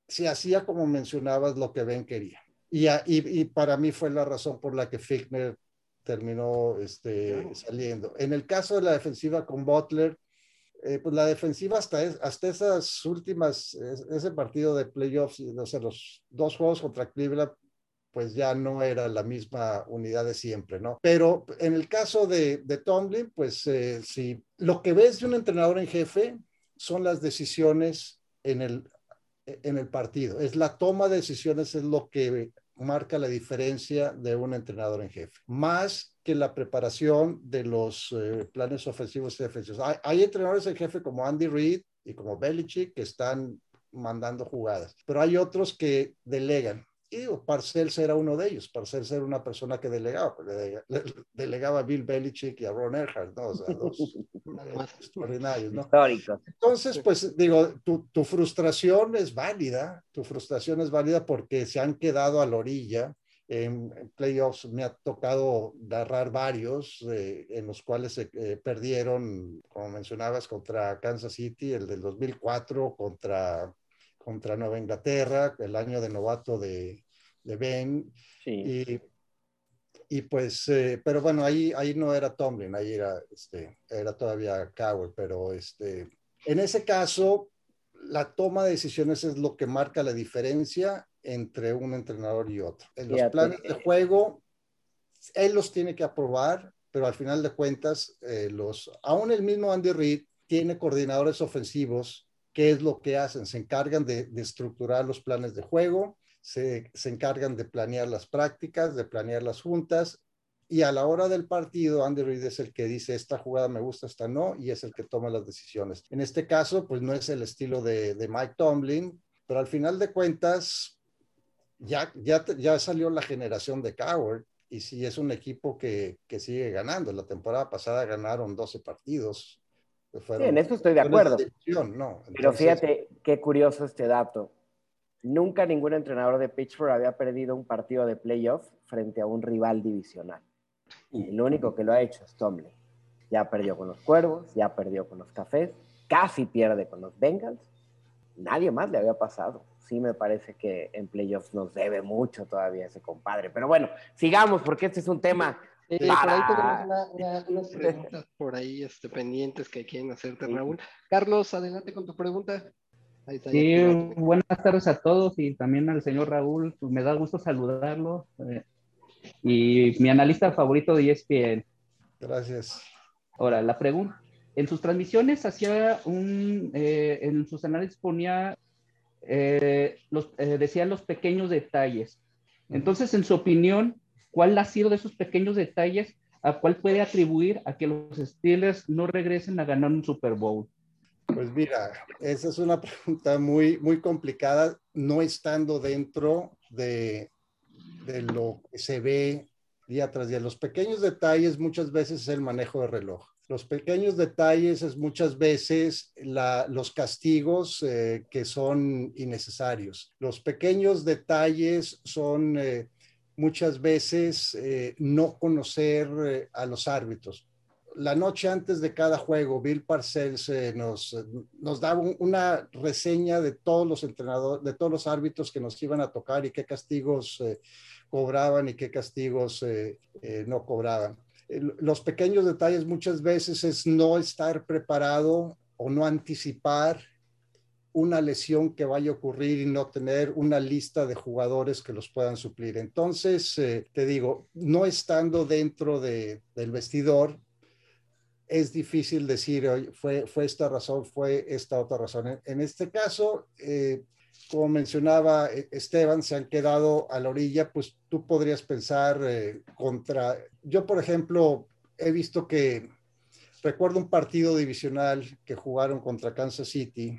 se hacía como mencionabas lo que Ben quería. Y, y, y, para mí fue la razón por la que Fickner terminó este, saliendo. En el caso de la defensiva con Butler, eh, pues la defensiva hasta, hasta esas últimas, ese partido de playoffs, los dos juegos contra Cleveland, pues ya no era la misma unidad de siempre, ¿no? Pero en el caso de, de Tomlin, pues eh, sí, lo que ves de un entrenador en jefe son las decisiones en el, en el partido. Es la toma de decisiones, es lo que marca la diferencia de un entrenador en jefe, más que la preparación de los eh, planes ofensivos y defensivos. Hay, entrenadores en jefe como Andy Reid y como Belichick que están mandando jugadas, pero hay otros que delegan. Y digo, Parcells era uno de ellos. Parcells era una persona que delegaba, pues, delegaba a Bill Belichick y a Ron Earhart, ¿no? O sea, dos extraordinarios, ¿no? Históricos. Entonces, pues digo, tu, tu, frustración es válida, tu frustración es válida porque se han quedado a la orilla. En, playoffs me ha tocado narrar varios eh, en los cuales se eh, perdieron, como mencionabas, contra Kansas City, el del 2004, contra contra Nueva Inglaterra, el año de novato de, de Ben. Y, y, pues, eh, pero bueno, ahí, ahí no era Tomlin, ahí era, este, era todavía Cowell, pero este, en ese caso, la toma de decisiones es lo que marca la diferencia entre un entrenador y otro. En los planes de juego, él los tiene que aprobar, pero al final de cuentas, eh, los, aún el mismo Andy Reid tiene coordinadores ofensivos ¿Qué es lo que hacen? Se encargan de, estructurar los planes de juego, se, encargan de planear las prácticas, de planear las juntas, y a la hora del partido, Andy Reid es el que dice, esta jugada me gusta, esta no, y es el que toma las decisiones. En este caso, pues no es el estilo de, Mike Tomlin, pero al final de cuentas, ya, ya, ya salió la generación de Coward, y sí es un equipo que, que sigue ganando. La temporada pasada ganaron 12 partidos, sí, en eso estoy de acuerdo. Pero fíjate qué curioso este dato. Nunca ningún entrenador de Pittsburgh había perdido un partido de playoff frente a un rival divisional. Y el único que lo ha hecho es Tomlin. Ya perdió con los Cuervos, ya perdió con los Cafés, casi pierde con los Bengals. Nadie más le había pasado. Sí me parece que en playoffs nos debe mucho todavía ese compadre. Pero bueno, sigamos porque este es un tema por ahí tenemos unas preguntas por ahí este, pendientes que quieren hacerte, Raúl. Carlos, adelante con tu pregunta. sí, buenas tardes a todos y también al señor Raúl. Pues, me da gusto saludarlo. Eh, y mi analista favorito de ESPN. Gracias. Ahora, la pregunta. En sus transmisiones hacía un, eh, en sus análisis ponía, eh, los, decía los pequeños detalles. Entonces, en su opinión, ¿Cuál ha sido de esos pequeños detalles a cuál puede atribuir a que los Steelers no regresen a ganar un Super Bowl? Pues mira, esa es una pregunta muy, muy complicada, no estando dentro de, de lo que se ve día tras día. Los pequeños detalles muchas veces es el manejo de reloj. Los pequeños detalles es muchas veces los castigos eh, que son innecesarios. Los pequeños detalles son eh, muchas veces eh, no conocer a los árbitros. la noche antes de cada juego, Bill Parcells nos, nos daba una reseña de todos los entrenadores, de todos los árbitros que nos iban a tocar y qué castigos cobraban y qué castigos no cobraban. Los pequeños detalles muchas veces es no estar preparado o no anticipar una lesión que vaya a ocurrir y no tener una lista de jugadores que los puedan suplir. Entonces, eh, te digo, no estando dentro de, del vestidor, es difícil decir, fue, fue esta razón, fue esta otra razón. En, este caso, eh, como mencionaba eh, Esteban, se han quedado a la orilla, pues tú podrías pensar contra, yo por ejemplo, he visto que, recuerdo un partido divisional que jugaron contra Kansas City,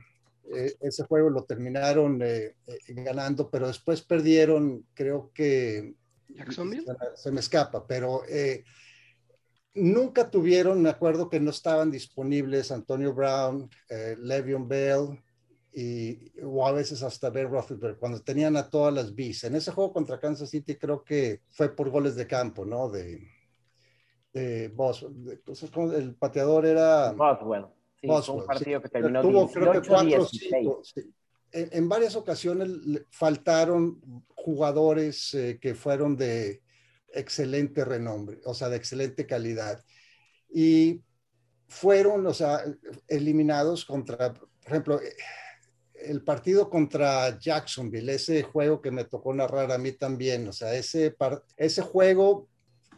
eh, ese juego lo terminaron eh, eh, ganando, pero después perdieron, creo que... Jacksonville. Se, me escapa, pero nunca tuvieron, me acuerdo que no estaban disponibles Antonio Brown, Le'Veon Bell, y, o a veces hasta Ben Roethlisberger, cuando tenían a todas las bis. En ese juego contra Kansas City creo que fue por goles de campo, ¿no? De, de Boswell. Pues, el pateador era... Boswell un partido que terminó tuvo, creo que cuatro, cinco, en, varias ocasiones faltaron jugadores eh, que fueron de excelente renombre, o sea, de excelente calidad. Y fueron, o sea, eliminados contra, por ejemplo, el partido contra Jacksonville, ese juego que me tocó narrar a mí también, o sea, ese, ese juego,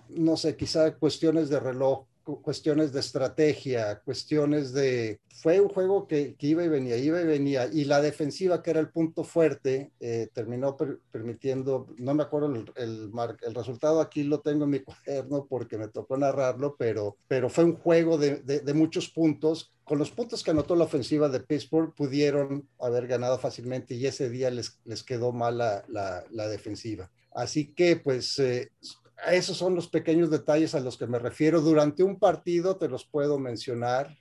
no sé, quizá cuestiones de reloj cuestiones de estrategia, cuestiones de... Fue un juego que, iba y venía, iba y venía, y la defensiva, que era el punto fuerte, eh, terminó permitiendo, no me acuerdo el, el, el, resultado, aquí lo tengo en mi cuaderno porque me tocó narrarlo, pero, pero fue un juego de, de, muchos puntos. Con los puntos que anotó la ofensiva de Pittsburgh, pudieron haber ganado fácilmente y ese día les, les quedó mal la, la, la defensiva. Así que, pues, eh, esos son los pequeños detalles a los que me refiero. Durante un partido te los puedo mencionar.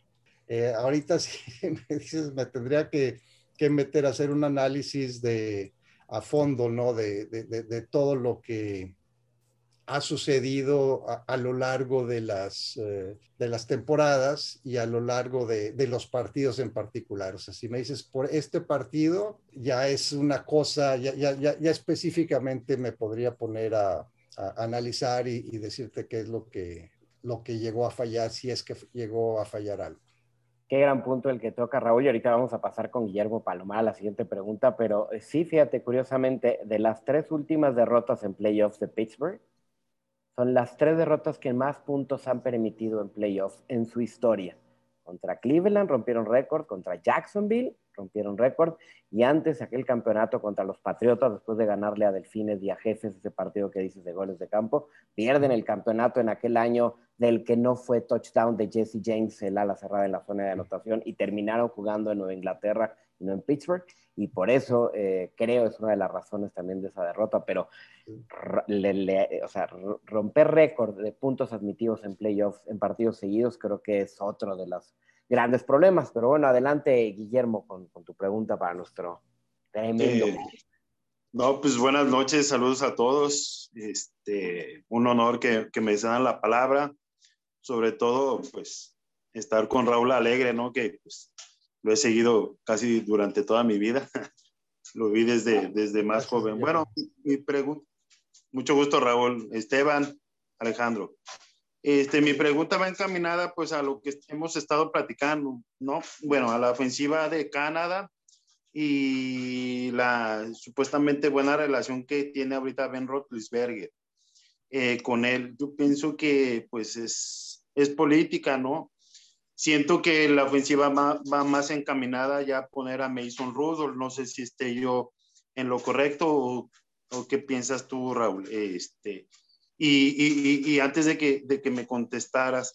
Eh, ahorita sí me dices, me tendría que, meter a hacer un análisis de a fondo, ¿no? De, todo lo que ha sucedido a, lo largo de las, eh, de las temporadas y a lo largo de, los partidos en particular. O sea, si me dices por este partido, ya es una cosa, ya, ya, ya específicamente me podría poner a, analizar y, decirte qué es lo que, lo que llegó a fallar, si es que llegó a fallar algo. Qué gran punto el que toca Raúl y ahorita vamos a pasar con Guillermo Palomar a la siguiente pregunta, pero eh, sí, fíjate, curiosamente, de las tres últimas derrotas en playoffs de Pittsburgh, son las tres derrotas que más puntos han permitido en playoffs en su historia. Contra Cleveland rompieron récord, contra Jacksonville rompieron récord. Y antes aquel campeonato contra los Patriotas, después de ganarle a Delfines y a Jefes, ese partido que dices de goles de campo, pierden el campeonato en aquel año del que no fue touchdown de Jesse James, el ala cerrada en la zona de anotación, y terminaron jugando en Nueva Inglaterra y no en Pittsburgh. Y por eso eh, creo es una de las razones también de esa derrota, pero o sea, romper récord de puntos admitidos en playoffs en partidos seguidos creo que es otro de las grandes problemas. Pero bueno, adelante, Guillermo, con, tu pregunta para nuestro tremendo. Eh, no, pues buenas noches, saludos a todos. Este, un honor que, que me den la palabra. Sobre todo, pues, estar con Raúl Alegre, ¿no? Que pues, lo he seguido casi durante toda mi vida. lo vi desde, desde más joven. Bueno, mi pregunta, mucho gusto, Raúl. Esteban, Alejandro. Este, mi pregunta va encaminada pues a lo que hemos estado platicando, ¿no? Bueno, a la ofensiva de Canadá y la supuestamente buena relación que tiene ahorita Ben Roethlisberger eh, con él. Yo pienso que pues es, es política, ¿no? Siento que la ofensiva va, va más encaminada ya a poner a Mason Rudolph. No sé si esté yo en lo correcto o, o qué piensas tú, Raúl. Este, y, antes de que, de que me contestaras,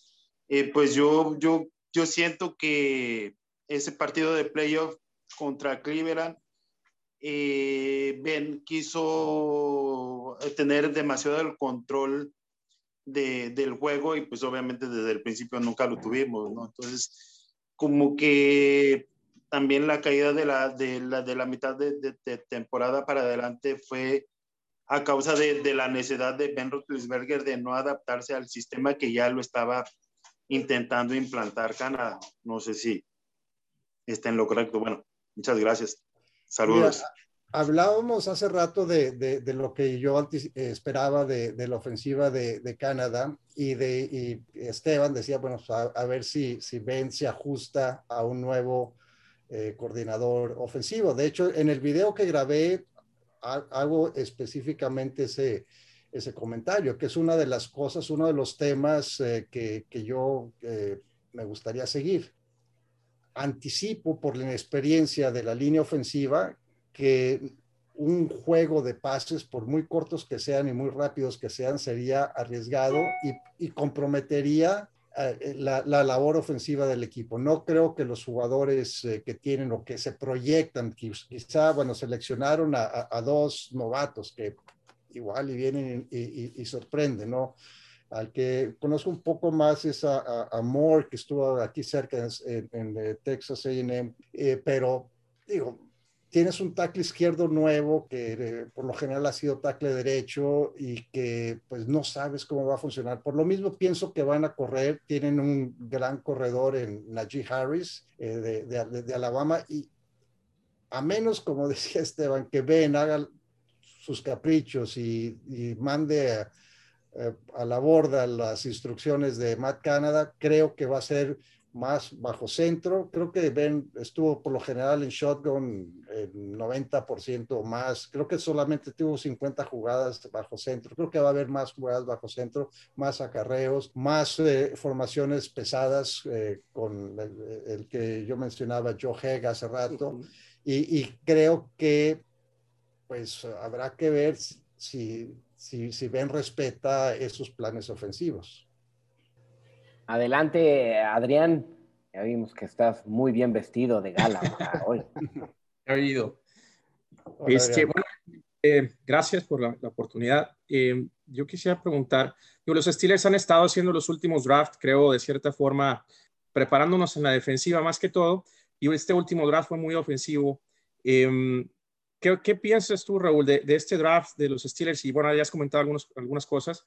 eh, pues yo, yo, yo siento que ese partido de playoff contra Cleveland, eh, Ben quiso tener demasiado el control de, del juego y pues obviamente desde el principio nunca lo tuvimos, ¿no? Entonces, como que también la caída de la, de la, de la mitad de, de temporada para adelante fue a causa de, de la necesidad de Ben Roethlisberger de no adaptarse al sistema que ya lo estaba intentando implantar Canadá. No sé si está en lo correcto. Bueno, muchas gracias. Saludos. hablábamos hace rato de, de, lo que yo esperaba de, la ofensiva de, Canadá y, de, Esteban decía, bueno, a, a, ver si, si Ben se ajusta a un nuevo eh, coordinador ofensivo. De hecho, en el video que grabé hago específicamente ese, ese comentario, que es una de las cosas, uno de los temas eh, que, que, yo eh, me gustaría seguir. Anticipo por la inexperiencia de la línea ofensiva que un juego de pases, por muy cortos que sean y muy rápidos que sean, sería arriesgado y, y comprometería la, la, labor ofensiva del equipo. No creo que los jugadores que tienen o que se proyectan, quizá, bueno, seleccionaron a, a dos novatos que igual y vienen y, sorprenden, ¿no? Al que conozco un poco más es a, a, Moore, que estuvo aquí cerca en, en eh, Texas AM, eh, pero digo, tienes un tackle izquierdo nuevo que eh, por lo general ha sido tackle derecho y que pues no sabes cómo va a funcionar. Por lo mismo pienso que van a correr, tienen un gran corredor en Najee Harris de, de, de, Alabama y a menos, como decía Esteban, que Ben haga sus caprichos y, mande a, la borda las instrucciones de Matt Canada, creo que va a ser más bajo centro. Creo que Ben estuvo por lo general en shotgun el 90% o más. Creo que solamente tuvo 50 jugadas bajo centro. Creo que va a haber más jugadas bajo centro, más acarreos, más eh, formaciones pesadas eh, con el, que yo mencionaba, Joe Hegg hace rato. y, y, creo que pues habrá que ver si, si, si Ben respeta esos planes ofensivos. Adelante, Adrián. Ya vimos que estás muy bien vestido de gala hoy. He oído. Este, bueno, eh, gracias por la, oportunidad. Eh, yo quisiera preguntar, los Steelers han estado haciendo los últimos drafts, creo, de cierta forma, preparándonos en la defensiva más que todo, y este último draft fue muy ofensivo. Eh, ¿Qué, piensas tú, Raúl, de, este draft de los Steelers? Y bueno, ya has comentado algunos, algunas cosas.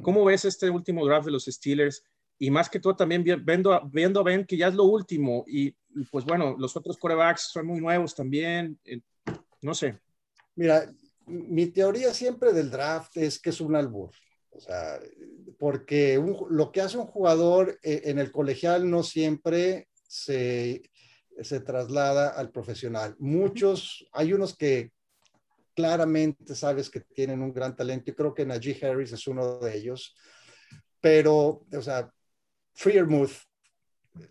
¿Cómo ves este último draft de los Steelers? Y más que todo también viendo, viendo a Ben que ya es lo último. Y, pues bueno, los otros corebacks son muy nuevos también. Eh, no sé. Mira, mi teoría siempre del draft es que es un albur. O sea, porque lo que hace un jugador eh, en el colegial no siempre se se traslada al profesional. Muchos, hay unos que claramente sabes que tienen un gran talento y creo que Najee Harris es uno de ellos, pero, o sea, Freermuth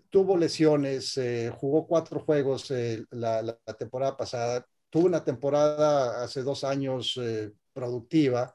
tuvo lesiones, eh, jugó cuatro juegos eh, la, temporada pasada, tuvo una temporada hace dos años eh, productiva.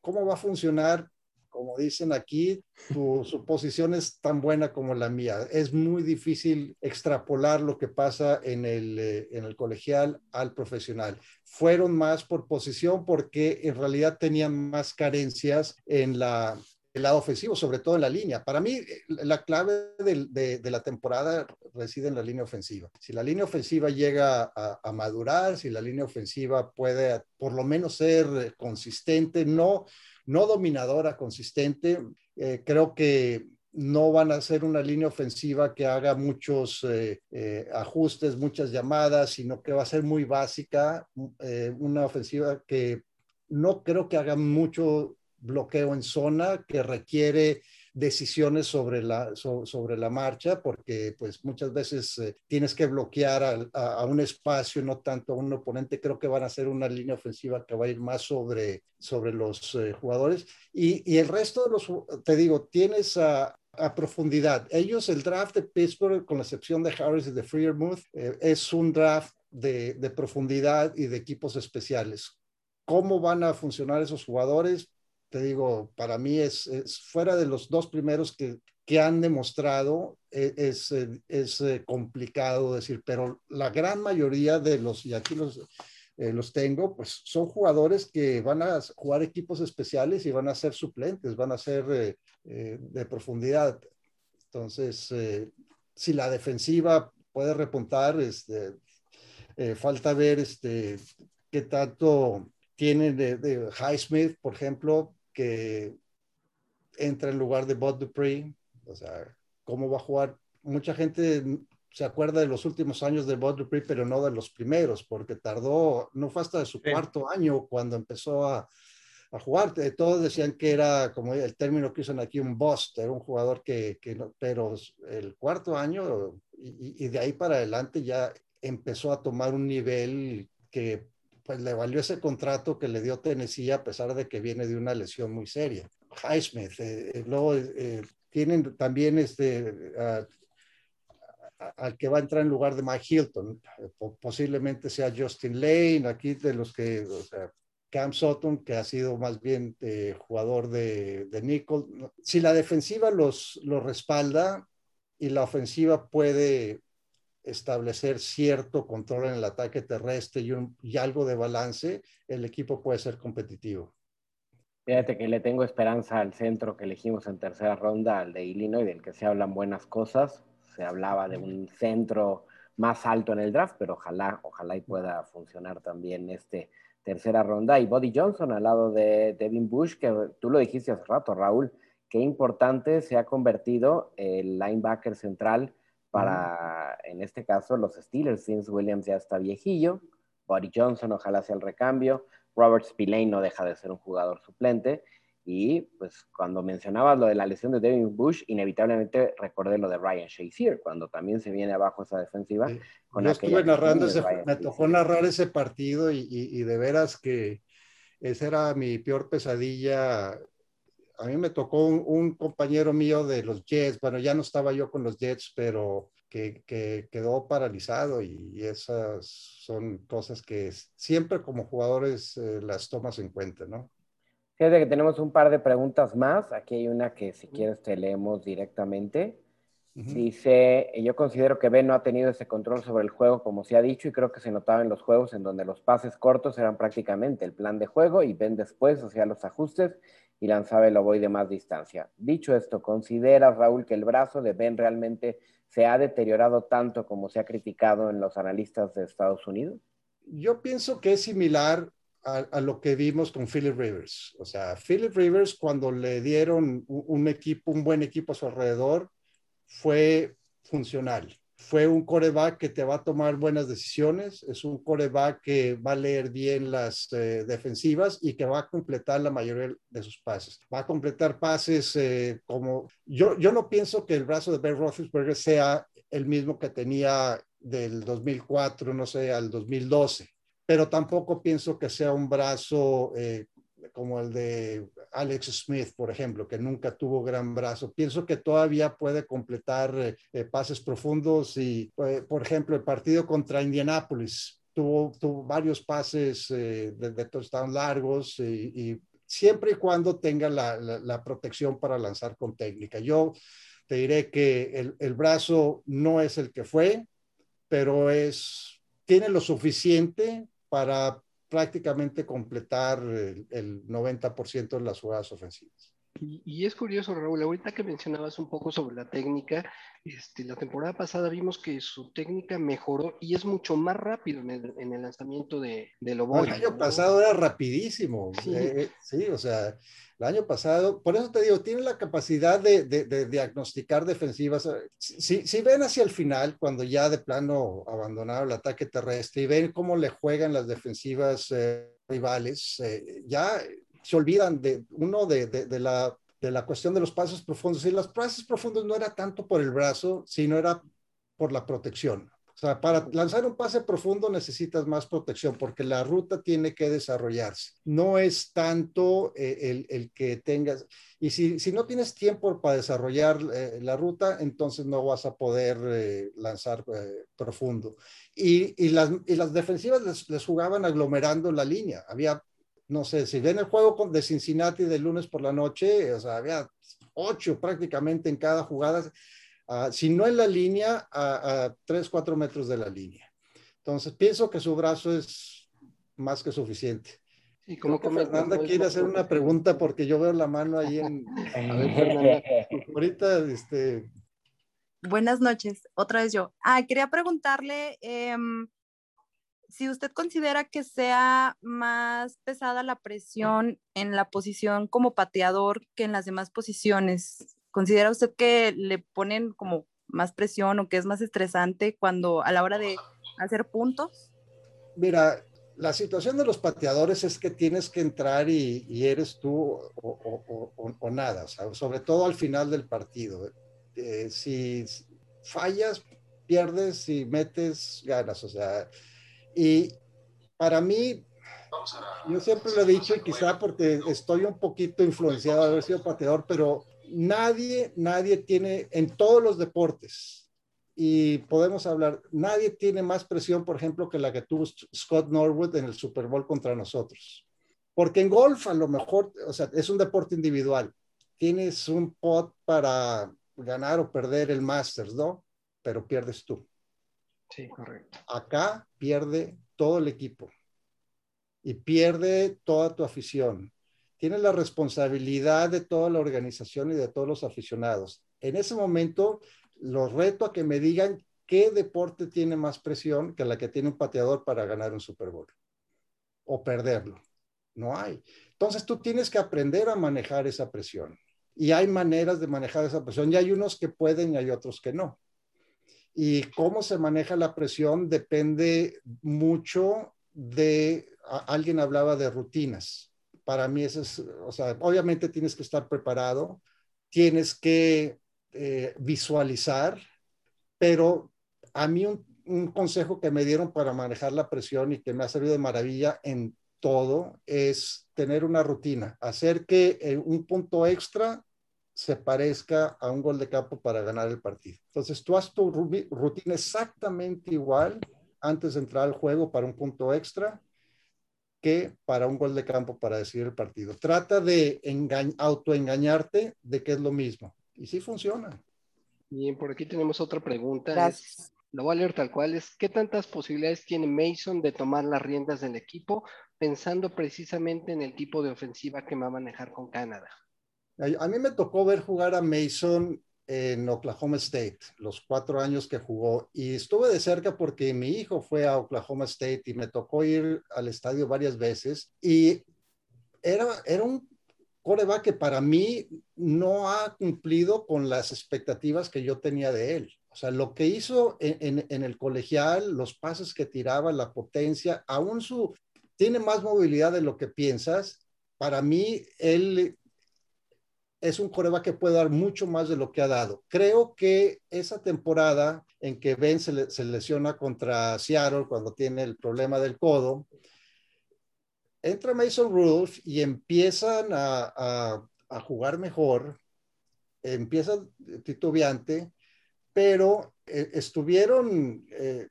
¿Cómo va a funcionar como dicen aquí, tu, su posición es tan buena como la mía. Es muy difícil extrapolar lo que pasa en el, en el colegial al profesional. Fueron más por posición porque en realidad tenían más carencias en la, lado ofensivo, sobre todo en la línea. Para mí, eh, la clave de, la temporada reside en la línea ofensiva. Si la línea ofensiva llega a, madurar, si la línea ofensiva puede por lo menos ser consistente, no no dominadora, consistente. Eh, creo que no van a ser una línea ofensiva que haga muchos eh, eh, ajustes, muchas llamadas, sino que va a ser muy básica, una ofensiva que no creo que haga mucho bloqueo en zona, que requiere decisiones sobre la, sobre la marcha, porque pues muchas veces eh, tienes que bloquear a, un espacio, no tanto a un oponente. Creo que van a ser una línea ofensiva que va a ir más sobre, sobre los eh, jugadores. Y, y, el resto de los, te digo, tienes a, a profundidad. Ellos, el draft de Pittsburgh, con la excepción de Harris y de Freermuth, eh, es un draft de, de profundidad y de equipos especiales. ¿Cómo van a funcionar esos jugadores? Te digo, para mí es, fuera de los dos primeros que, que han demostrado, e, es, es, eh, complicado decir, pero la gran mayoría de los, y aquí los, eh, los tengo, pues son jugadores que van a jugar equipos especiales y van a ser suplentes, van a ser eh, de profundidad. Entonces, si la defensiva puede repuntar, este, falta ver este, qué tanto tiene de, de Highsmith, por ejemplo, que entra en lugar de Bud Dupree, o sea, cómo va a jugar. Mucha gente se acuerda de los últimos años de Bud Dupree, pero no de los primeros, porque tardó, no fue hasta de su cuarto año cuando empezó a, a jugar. Todos decían que era, como el término que usan aquí, un bust, era un jugador que, que no, pero el cuarto año y, y, de ahí para adelante ya empezó a tomar un nivel que pues le valió ese contrato que le dio Tennessee a pesar de que viene de una lesión muy seria. Highsmith, eh, eh, luego eh, tienen también este, al que va a entrar en lugar de Mike Hilton, posiblemente sea Justin Lane, aquí de los que, Cam Sutton, que ha sido más bien jugador de, de. Si la defensiva los, los respalda y la ofensiva puede establecer cierto control en el ataque terrestre y, y, algo de balance, el equipo puede ser competitivo. Fíjate que le tengo esperanza al centro que elegimos en tercera ronda, al de Illinois, del que se hablan buenas cosas. Se hablaba de un centro más alto en el draft, pero ojalá, ojalá y pueda funcionar también este tercera ronda. Y Body Johnson al lado de Devin Bush, que tú lo dijiste hace rato, Raúl, qué importante se ha convertido el linebacker central para, en este caso, los Steelers. Vince Williams ya está viejillo, Buddy Johnson ojalá sea el recambio, Robert Spillane no deja de ser un jugador suplente. Y pues cuando mencionabas lo de la lesión de Devin Bush, inevitablemente recordé lo de Ryan Shazier, cuando también se viene abajo esa defensiva. Yo estuve narrando, ese, me tocó narrar ese partido y, y, de veras que esa era mi peor pesadilla a mí me tocó un, compañero mío de los Jets, bueno, ya no estaba yo con los Jets, pero que, quedó paralizado y esas son cosas que siempre como jugadores eh, las tomas en cuenta, ¿no? Fíjate que tenemos un par de preguntas más. Aquí hay una que si quieres te leemos directamente. Dice, yo considero que Ben no ha tenido ese control sobre el juego como se ha dicho y creo que se notaba en los juegos en donde los pases cortos eran prácticamente el plan de juego y Ben después hacía los ajustes y lanzaba el voy de más distancia. Dicho esto, ¿consideras, Raúl, que el brazo de Ben realmente se ha deteriorado tanto como se ha criticado en los analistas de Estados Unidos? Yo pienso que es similar a, lo que vimos con Philip Rivers. O sea, Philip Rivers cuando le dieron un equipo, un buen equipo a su alrededor, fue funcional fue un coreback que te va a tomar buenas decisiones, es un coreback que va a leer bien las eh, defensivas y que va a completar la mayoría de sus pases. Va a completar pases eh, como yo, yo no pienso que el brazo de Ben Roethlisberger sea el mismo que tenía del 2004, no sé, al 2012, pero tampoco pienso que sea un brazo eh, como el de Alex Smith, por ejemplo, que nunca tuvo gran brazo. Pienso que todavía puede completar eh, eh, pases profundos y, eh, por ejemplo, el partido contra Indianapolis tuvo, tuvo varios pases de, de, touchdown largos y, siempre y cuando tenga la, la, protección para lanzar con técnica. Yo te diré que el, el brazo no es el que fue, pero es, tiene lo suficiente para prácticamente completar el, 90% de las jugadas ofensivas. Y, es curioso, Raúl, ahorita que mencionabas un poco sobre la técnica, este, la temporada pasada vimos que su técnica mejoró y es mucho más rápido en el, lanzamiento de, de Lobo. El año pasado era rapidísimo, sí. Eh, sí, o sea, el año pasado, por eso te digo, tiene la capacidad de, de, diagnosticar defensivas. Si, si, ven hacia el final, cuando ya de plano abandonaron el ataque terrestre y ven cómo le juegan las defensivas eh, rivales, eh, ya se olvidan de uno de, de, la, de la cuestión de los pasos profundos. Y los pasos profundos no era tanto por el brazo, sino era por la protección. O sea, para lanzar un pase profundo necesitas más protección porque la ruta tiene que desarrollarse. No es tanto eh, el, el, que tengas, y si, si, no tienes tiempo para desarrollar eh, la ruta, entonces no vas a poder eh, lanzar profundo. Y, y, las, y, las, defensivas les, les, jugaban aglomerando la línea. Había, no sé, si ven el juego de Cincinnati de lunes por la noche, o sea, había ocho prácticamente en cada jugada si no en la línea, a, 3, 4 metros de la línea. Entonces, pienso que su brazo es más que suficiente. Y como que Fernanda quiere hacer una pregunta porque yo veo la mano ahí en... A ver, Fernanda, ahorita, este... Buenas noches, otra vez yo. Ah, quería preguntarle em, si usted considera que sea más pesada la presión en la posición como pateador que en las demás posiciones ¿considera usted que le ponen como más presión o que es más estresante cuando a la hora de hacer puntos? Mira, la situación de los pateadores es que tienes que entrar y, eres tú o, nada, sobre todo al final del partido. Eh, si fallas, pierdes, si metes, ganas, o sea, y para mí, yo siempre lo he dicho y quizá porque estoy un poquito influenciado de haber sido pateador, pero nadie, nadie tiene en todos los deportes, y podemos hablar, nadie tiene más presión, por ejemplo, que la que tuvo Scott Norwood en el Super Bowl contra nosotros. Porque en golf a lo mejor, o sea, es un deporte individual. Tienes un pot para ganar o perder el Masters, ¿no? Pero pierdes tú. Sí, correcto. Acá pierde todo el equipo y pierde toda tu afición. Tienes la responsabilidad de toda la organización y de todos los aficionados. En ese momento, los reto a que me digan qué deporte tiene más presión que la que tiene un pateador para ganar un Super Bowl o perderlo. No hay. Entonces tú tienes que aprender a manejar esa presión. Y hay maneras de manejar esa presión. Y hay unos que pueden y hay otros que no. Y cómo se maneja la presión depende mucho de, alguien hablaba de rutinas. Para mí eso es, o sea, obviamente tienes que estar preparado, tienes que eh, visualizar, pero a mí un, consejo que me dieron para manejar la presión y que me ha servido de maravilla en todo es tener una rutina, hacer que eh, un punto extra se parezca a un gol de campo para ganar el partido. Entonces tú haz tu rutina exactamente igual antes de entrar al juego para un punto extra que para un gol de campo para decidir el partido. Trata de autoengañarte de que es lo mismo. Y sí funciona. Bien, por aquí tenemos otra pregunta. Gracias. lo voy a leer tal cual. Es, ¿Qué tantas posibilidades tiene Mason de tomar las riendas del equipo pensando precisamente en el tipo de ofensiva que va a manejar con Canadá? A mí me tocó ver jugar a Mason en Oklahoma State, los cuatro años que jugó, y estuve de cerca porque mi hijo fue a Oklahoma State y me tocó ir al estadio varias veces, y era, era un coreback que para mí no ha cumplido con las expectativas que yo tenía de él. O sea, lo que hizo en, el colegial, los pases que tiraba, la potencia, aún su, tiene más movilidad de lo que piensas. Para mí, él es un coreback que puede dar mucho más de lo que ha dado. Creo que esa temporada en que Ben se, lesiona contra Seattle cuando tiene el problema del codo, entra Mason Rudolph y empiezan a, jugar mejor, empieza titubeante, pero eh, estuvieron eh,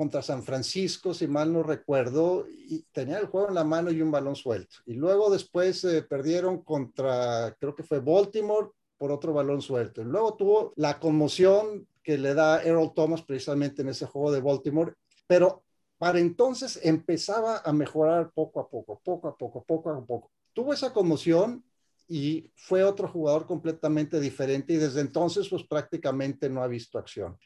contra San Francisco, si mal no recuerdo, y tenían el juego en la mano y un balón suelto. Y luego después eh, perdieron contra, creo que fue Baltimore, por otro balón suelto. Y luego tuvo la conmoción que le da Errol Thomas precisamente en ese juego de Baltimore, pero para entonces empezaba a mejorar poco a poco, poco a poco, poco a poco. Tuvo esa conmoción y fue otro jugador completamente diferente y desde entonces pues prácticamente no ha visto acción.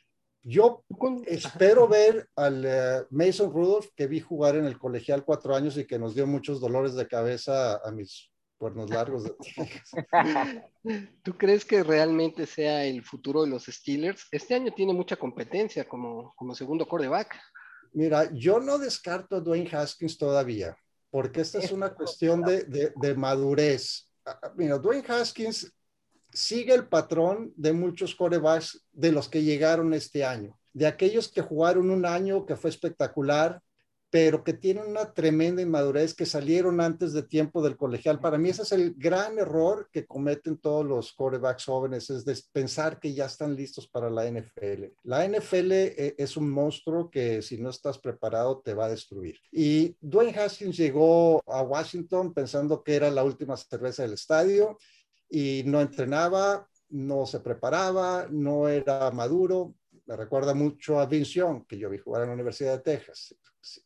Yo espero ver al eh, Mason Rudolph que vi jugar en el colegial cuatro años y que nos dio muchos dolores de cabeza a mis cuernos largos. ¿Tú crees que realmente sea el futuro de los Steelers? Este año tiene mucha competencia como, como segundo quarterback. Mira, yo no descarto a Dwayne Haskins todavía, porque esta es una cuestión de, de, madurez. Ah, ah, mira, Dwayne Haskins sigue el patrón de muchos corebacks de los que llegaron este año, de aquellos que jugaron un año que fue espectacular, pero que tienen una tremenda inmadurez, que salieron antes de tiempo del colegial. Para mí ese es el gran error que cometen todos los quarterbacks jóvenes, es pensar que ya están listos para la NFL. La NFL eh, es un monstruo que si no estás preparado te va a destruir. Y Dwayne Haskins llegó a Washington pensando que era la última cerveza del estadio y no entrenaba, no se preparaba, no era maduro. Me recuerda mucho a Vince Young, que yo vi jugar en la Universidad de Texas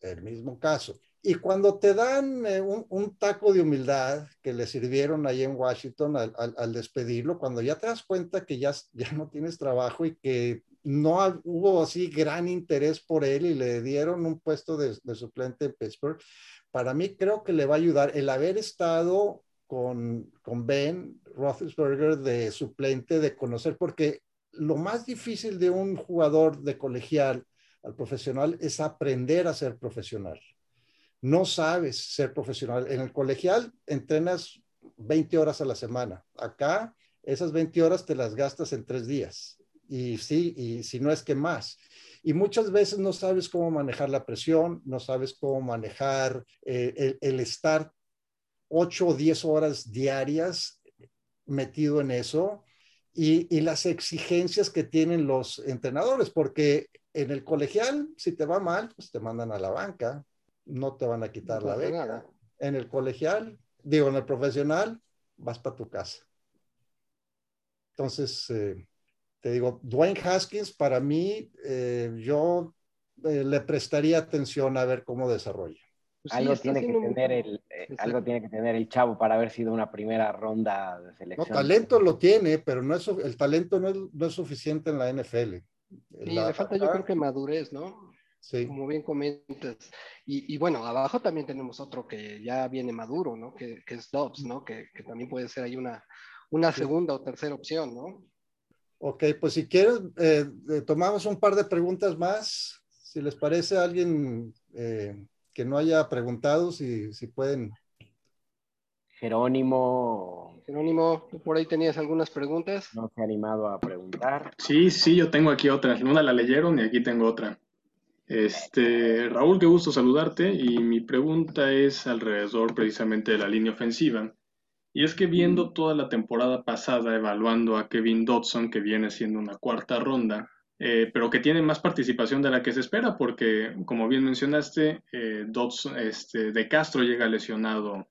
el mismo caso. Y cuando te dan eh, un, taco de humildad que le sirvieron ahí en Washington al, despedirlo, cuando ya te das cuenta que ya, ya no tienes trabajo y que no hubo así gran interés por él y le dieron un puesto de, suplente en Pittsburgh, para mí creo que le va a ayudar el haber estado con, con Ben Roethlisberger de suplente, de conocer, porque lo más difícil de un jugador de colegial al profesional es aprender a ser profesional. No sabes ser profesional. En el colegial entrenas 20 horas a la semana. Acá esas 20 horas te las gastas en tres días. Y sí, y si no es que más. Y muchas veces no sabes cómo manejar la presión, no sabes cómo manejar eh, el, estar 8 o 10 horas diarias metido en eso y, y, las exigencias que tienen los entrenadores, porque en el colegial, si te va mal, pues te mandan a la banca, no te van a quitar la beca. En el colegial, digo, en el profesional, vas para tu casa. Entonces, eh, te digo, Dwayne Haskins, para mí, eh, yo eh, le prestaría atención a ver cómo desarrolla. Pues algo, tiene que tener el, algo tiene que tener el chavo para haber sido una primera ronda de selección. No, talento lo tiene, pero no es, el talento no es, no es suficiente en la NFL. Sí, le falta yo creo que madurez, ¿no? Sí. Como bien comentas. Y, y, bueno, abajo también tenemos otro que ya viene maduro, ¿no? Que, que es Dobbs, ¿no? Que, que, también puede ser ahí una, una segunda o tercera opción, ¿no? Ok, pues si quieres, eh, eh, tomamos un par de preguntas más. Si les parece a alguien eh, que no haya preguntado, si, si pueden. Jerónimo. Jerónimo, ¿tú por ahí tenías algunas preguntas? No se ha animado a preguntar. Sí, sí, yo tengo aquí otra. Una la leyeron y aquí tengo otra. Este, Raúl, qué gusto saludarte y mi pregunta es alrededor precisamente de la línea ofensiva. Y es que viendo toda la temporada pasada, evaluando a Kevin Dodson, que viene siendo una cuarta ronda, eh, pero que tiene más participación de la que se espera, porque como bien mencionaste, eh, este, de Castro llega lesionado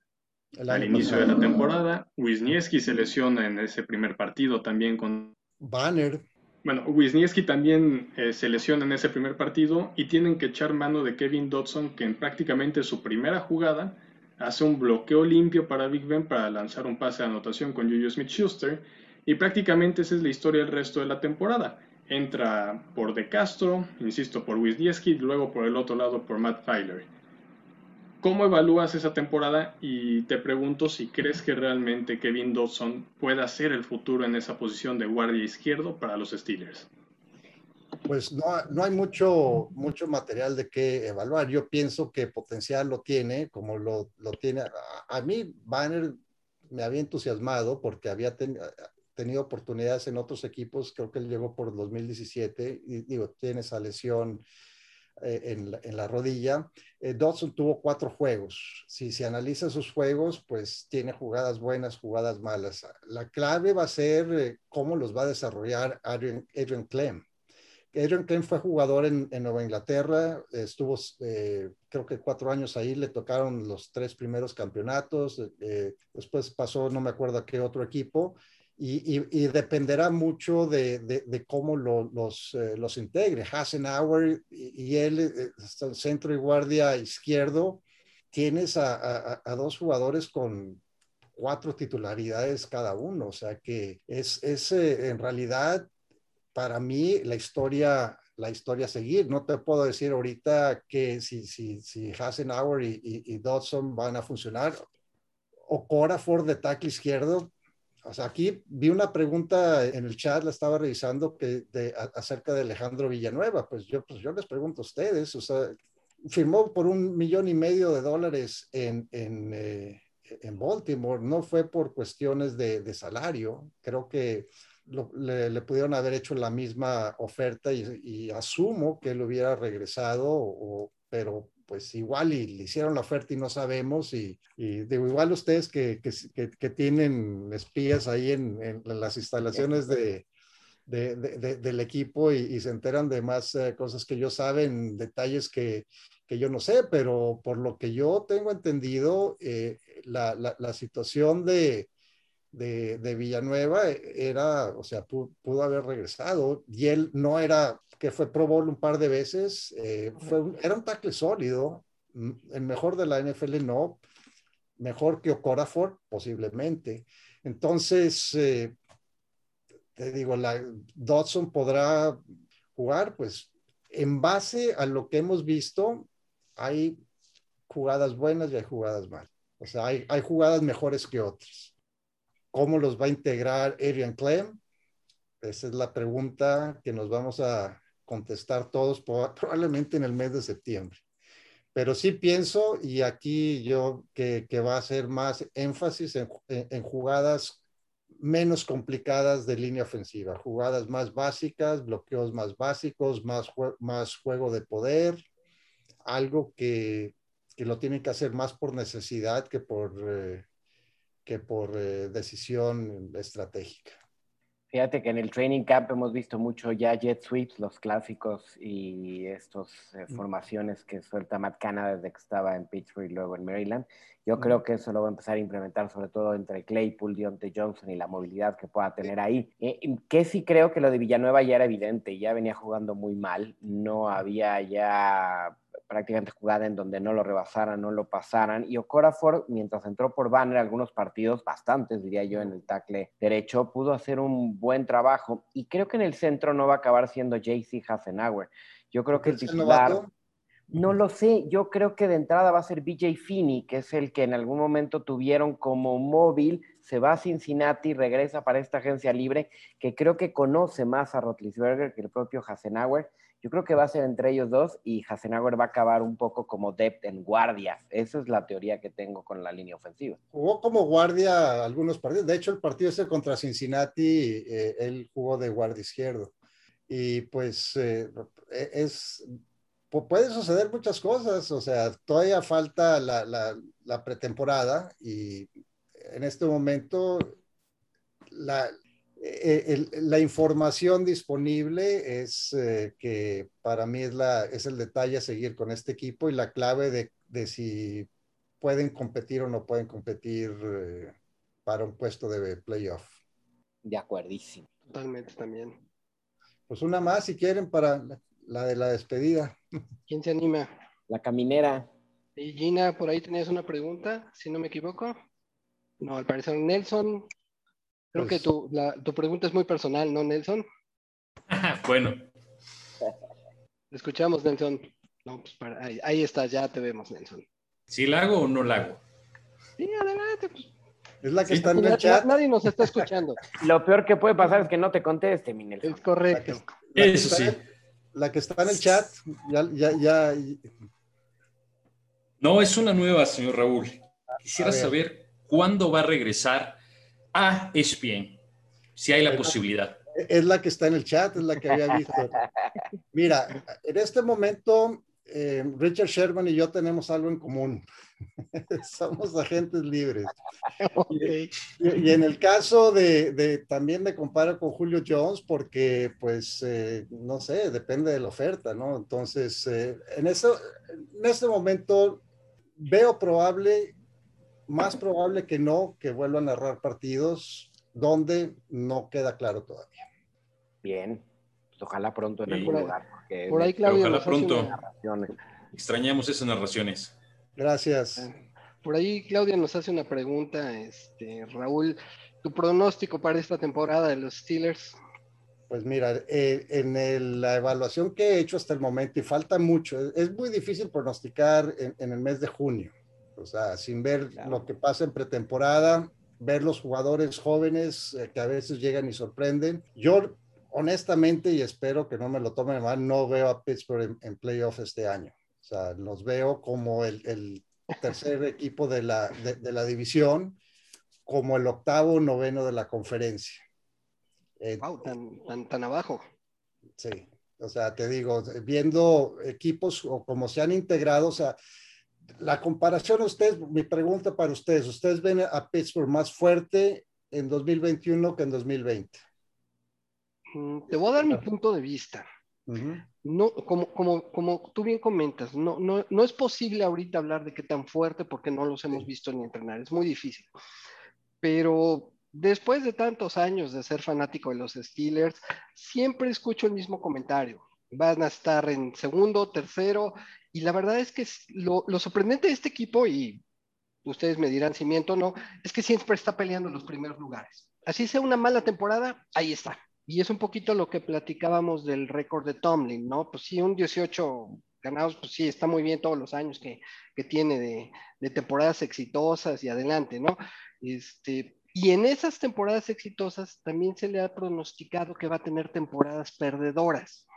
al inicio de la temporada, Wisniewski se lesiona en ese primer partido también con... Banner. Bueno, Wisniewski también eh, se lesiona en ese primer partido y tienen que echar mano de Kevin Dodson, que en prácticamente su primera jugada hace un bloqueo limpio para Big Ben para lanzar un pase de anotación con Juju Smith-Schuster y prácticamente esa es la historia del resto de la temporada. Entra por De Castro, insisto, por Wisniewski, luego por el otro lado por Matt Filer. ¿Cómo evalúas esa temporada? Y te pregunto si crees que realmente Kevin Dawson pueda ser el futuro en esa posición de guardia izquierdo para los Steelers pues no, no, hay mucho, mucho material de qué evaluar. Yo pienso que potencial lo tiene, como lo, lo tiene. A, mí, Banner me había entusiasmado porque había tenido oportunidades en otros equipos. Creo que él llegó por 2017 y digo, tiene esa lesión eh, en, la, en, la, rodilla. Eh, Dodson tuvo cuatro juegos. Si se analiza sus juegos, pues tiene jugadas buenas, jugadas malas. La clave va a ser eh, cómo los va a desarrollar Adrian, Adrian Clem Adrian Klein fue jugador en, Nueva Inglaterra, estuvo eh, creo que cuatro años ahí, le tocaron los tres primeros campeonatos, eh, después pasó, no me acuerdo a qué otro equipo, y, dependerá mucho de, cómo los, eh, los integre. Hasenauer y, y él, centro y guardia izquierdo, tienes a, dos jugadores con cuatro titularidades cada uno, o sea que es, es en realidad para mí la historia, la historia a seguir. No te puedo decir ahorita que si, si, si Hasenauer y, y, Dodson van a funcionar. O Cora Ford de tackle izquierdo. Aquí vi una pregunta en el chat, la estaba revisando, que acerca de Alejandro Villanueva. Pues yo, pues yo les pregunto a ustedes, o sea, firmó por un millón y medio de dólares en, en, eh, en Baltimore. No fue por cuestiones de, de salario. Creo que le, pudieron haber hecho la misma oferta y, asumo que él hubiera regresado, pero pues igual y le hicieron la oferta y no sabemos y, digo, igual ustedes que, que, tienen espías ahí en, las instalaciones de, del equipo y, se enteran de más eh, cosas que yo saben, detalles que, yo no sé, pero por lo que yo tengo entendido, eh, la, la situación de, de, Villanueva era, o sea, pudo, haber regresado y él no era, que fue Pro Bowl un par de veces, eh, era un tackle sólido, el mejor de la NFL no, mejor que Ocorafor posiblemente. Entonces, eh, te digo, la, Dodson podrá jugar, pues en base a lo que hemos visto, hay jugadas buenas y hay jugadas malas. O sea, hay, hay jugadas mejores que otras. ¿Cómo los va a integrar Adrian Clem? Esa es la pregunta que nos vamos a contestar todos probablemente en el mes de septiembre. Pero sí pienso, y aquí yo, que, que va a ser más énfasis en, en, jugadas menos complicadas de línea ofensiva, jugadas más básicas, bloqueos más básicos, más, más juego de poder, algo que, que, lo tienen que hacer más por necesidad que por, eh, que por eh, decisión estratégica. Fíjate que en el training camp hemos visto mucho ya jet sweeps, los clásicos y estas eh, mm. formaciones que suelta Matt Canada desde que estaba en Pittsburgh y luego en Maryland. Yo mm. creo que eso lo va a empezar a implementar sobre todo entre Claypool, Deontay Johnson y la movilidad que pueda tener ahí. Eh, que sí creo que lo de Villanueva ya era evidente, ya venía jugando muy mal, no había ya prácticamente jugada en donde no lo rebasaran, no lo pasaran. Y Okorafor, mientras entró por banner algunos partidos, bastantes diría yo, en el tackle derecho, pudo hacer un buen trabajo. Y creo que en el centro no va a acabar siendo JC Hassenauer. Yo creo que el titular... No lo sé, yo creo que de entrada va a ser BJ Finney, que es el que en algún momento tuvieron como móvil, se va a Cincinnati, regresa para esta agencia libre, que creo que conoce más a Rotlisberger que el propio Hassenauer yo creo que va a ser entre ellos dos y Hasenauer va a acabar un poco como depth en guardia. Esa es la teoría que tengo con la línea ofensiva. Jugó como guardia algunos partidos. De hecho, el partido ese contra Cincinnati, eh, él jugó de guardia izquierdo. Y pues eh, e, es, puede suceder muchas cosas. O sea, todavía falta la, la, la pretemporada y en este momento la, eh, la información disponible es eh, que para mí es, la, es el detalle a seguir con este equipo y la clave de, de si pueden competir o no pueden competir eh, para un puesto de playoff. De acuerdísimo. Totalmente también. Pues una más si quieren para la, de la despedida. ¿Quién se anima? La caminera. Y Gina, por ahí tenías una pregunta, si no me equivoco. No, al parecer Nelson Creo que pues tu, pregunta es muy personal, ¿no, Nelson? bueno. Escuchamos, Nelson. No, pues ahí, está, ya te vemos, Nelson. ¿Sí la hago o no la hago? Sí, adelante. Pues. Es la que está en el chat. Nadie nos está escuchando. Lo peor que puede pasar es que no te conteste, mi Nelson. Es correcto. Eso sí. La que está en el chat, ya, ya, ya. No, es una nueva, señor Raúl. Quisiera saber cuándo va a regresar a ESPN, si hay la posibilidad. Es la que está en el chat, es la que había visto. Mira, en este momento, eh, Richard Sherman y yo tenemos algo en común. Somos agentes libres. Y, en el caso de, también me comparo con Julio Jones porque, pues, eh, no sé, depende de la oferta, ¿no? Entonces, eh, en, eso, en este momento veo probable más probable que no que vuelva a narrar partidos donde no queda claro todavía. Bien, pues ojalá pronto en algún lugar. por ahí, Claudia, ojalá pronto. Extrañamos esas narraciones. Gracias. Por ahí Claudia nos hace una pregunta, este, Raúl, tu pronóstico para esta temporada de los Steelers. Pues mira, eh, en la evaluación que he hecho hasta el momento, y falta mucho, es muy difícil pronosticar en el mes de junio o sea, sin ver lo que pasa en pretemporada, ver los jugadores jóvenes eh, que a veces llegan y sorprenden. Yo, honestamente, y espero que no me lo tomen mal, no veo a Pittsburgh en, playoff este año. O sea, los veo como el, tercer equipo de la, de, la división, como el octavo, noveno de la conferencia. wow, eh, tan, tan, abajo. Sí, o sea, te digo, viendo equipos o como se han integrado, o sea, la comparación, ustedes, mi pregunta para ustedes, ¿ustedes ven a Pittsburgh más fuerte en 2021 que en 2020? Mm, te voy a dar mi punto de vista. No, como, como, como tú bien comentas, no, no, no es posible ahorita hablar de qué tan fuerte porque no los hemos visto ni entrenar, es muy difícil. Pero después de tantos años de ser fanático de los Steelers, siempre escucho el mismo comentario. Van a estar en segundo, tercero, y la verdad es que lo, sorprendente de este equipo, y ustedes me dirán si miento o no, es que siempre está peleando en los primeros lugares. Así sea una mala temporada, ahí está. Y es un poquito lo que platicábamos del récord de Tomlin, ¿no? Pues sí, un 18 ganados, pues sí, está muy bien todos los años que, que tiene de, de, temporadas exitosas y adelante, ¿no? Este, y en esas temporadas exitosas también se le ha pronosticado que va a tener temporadas perdedoras.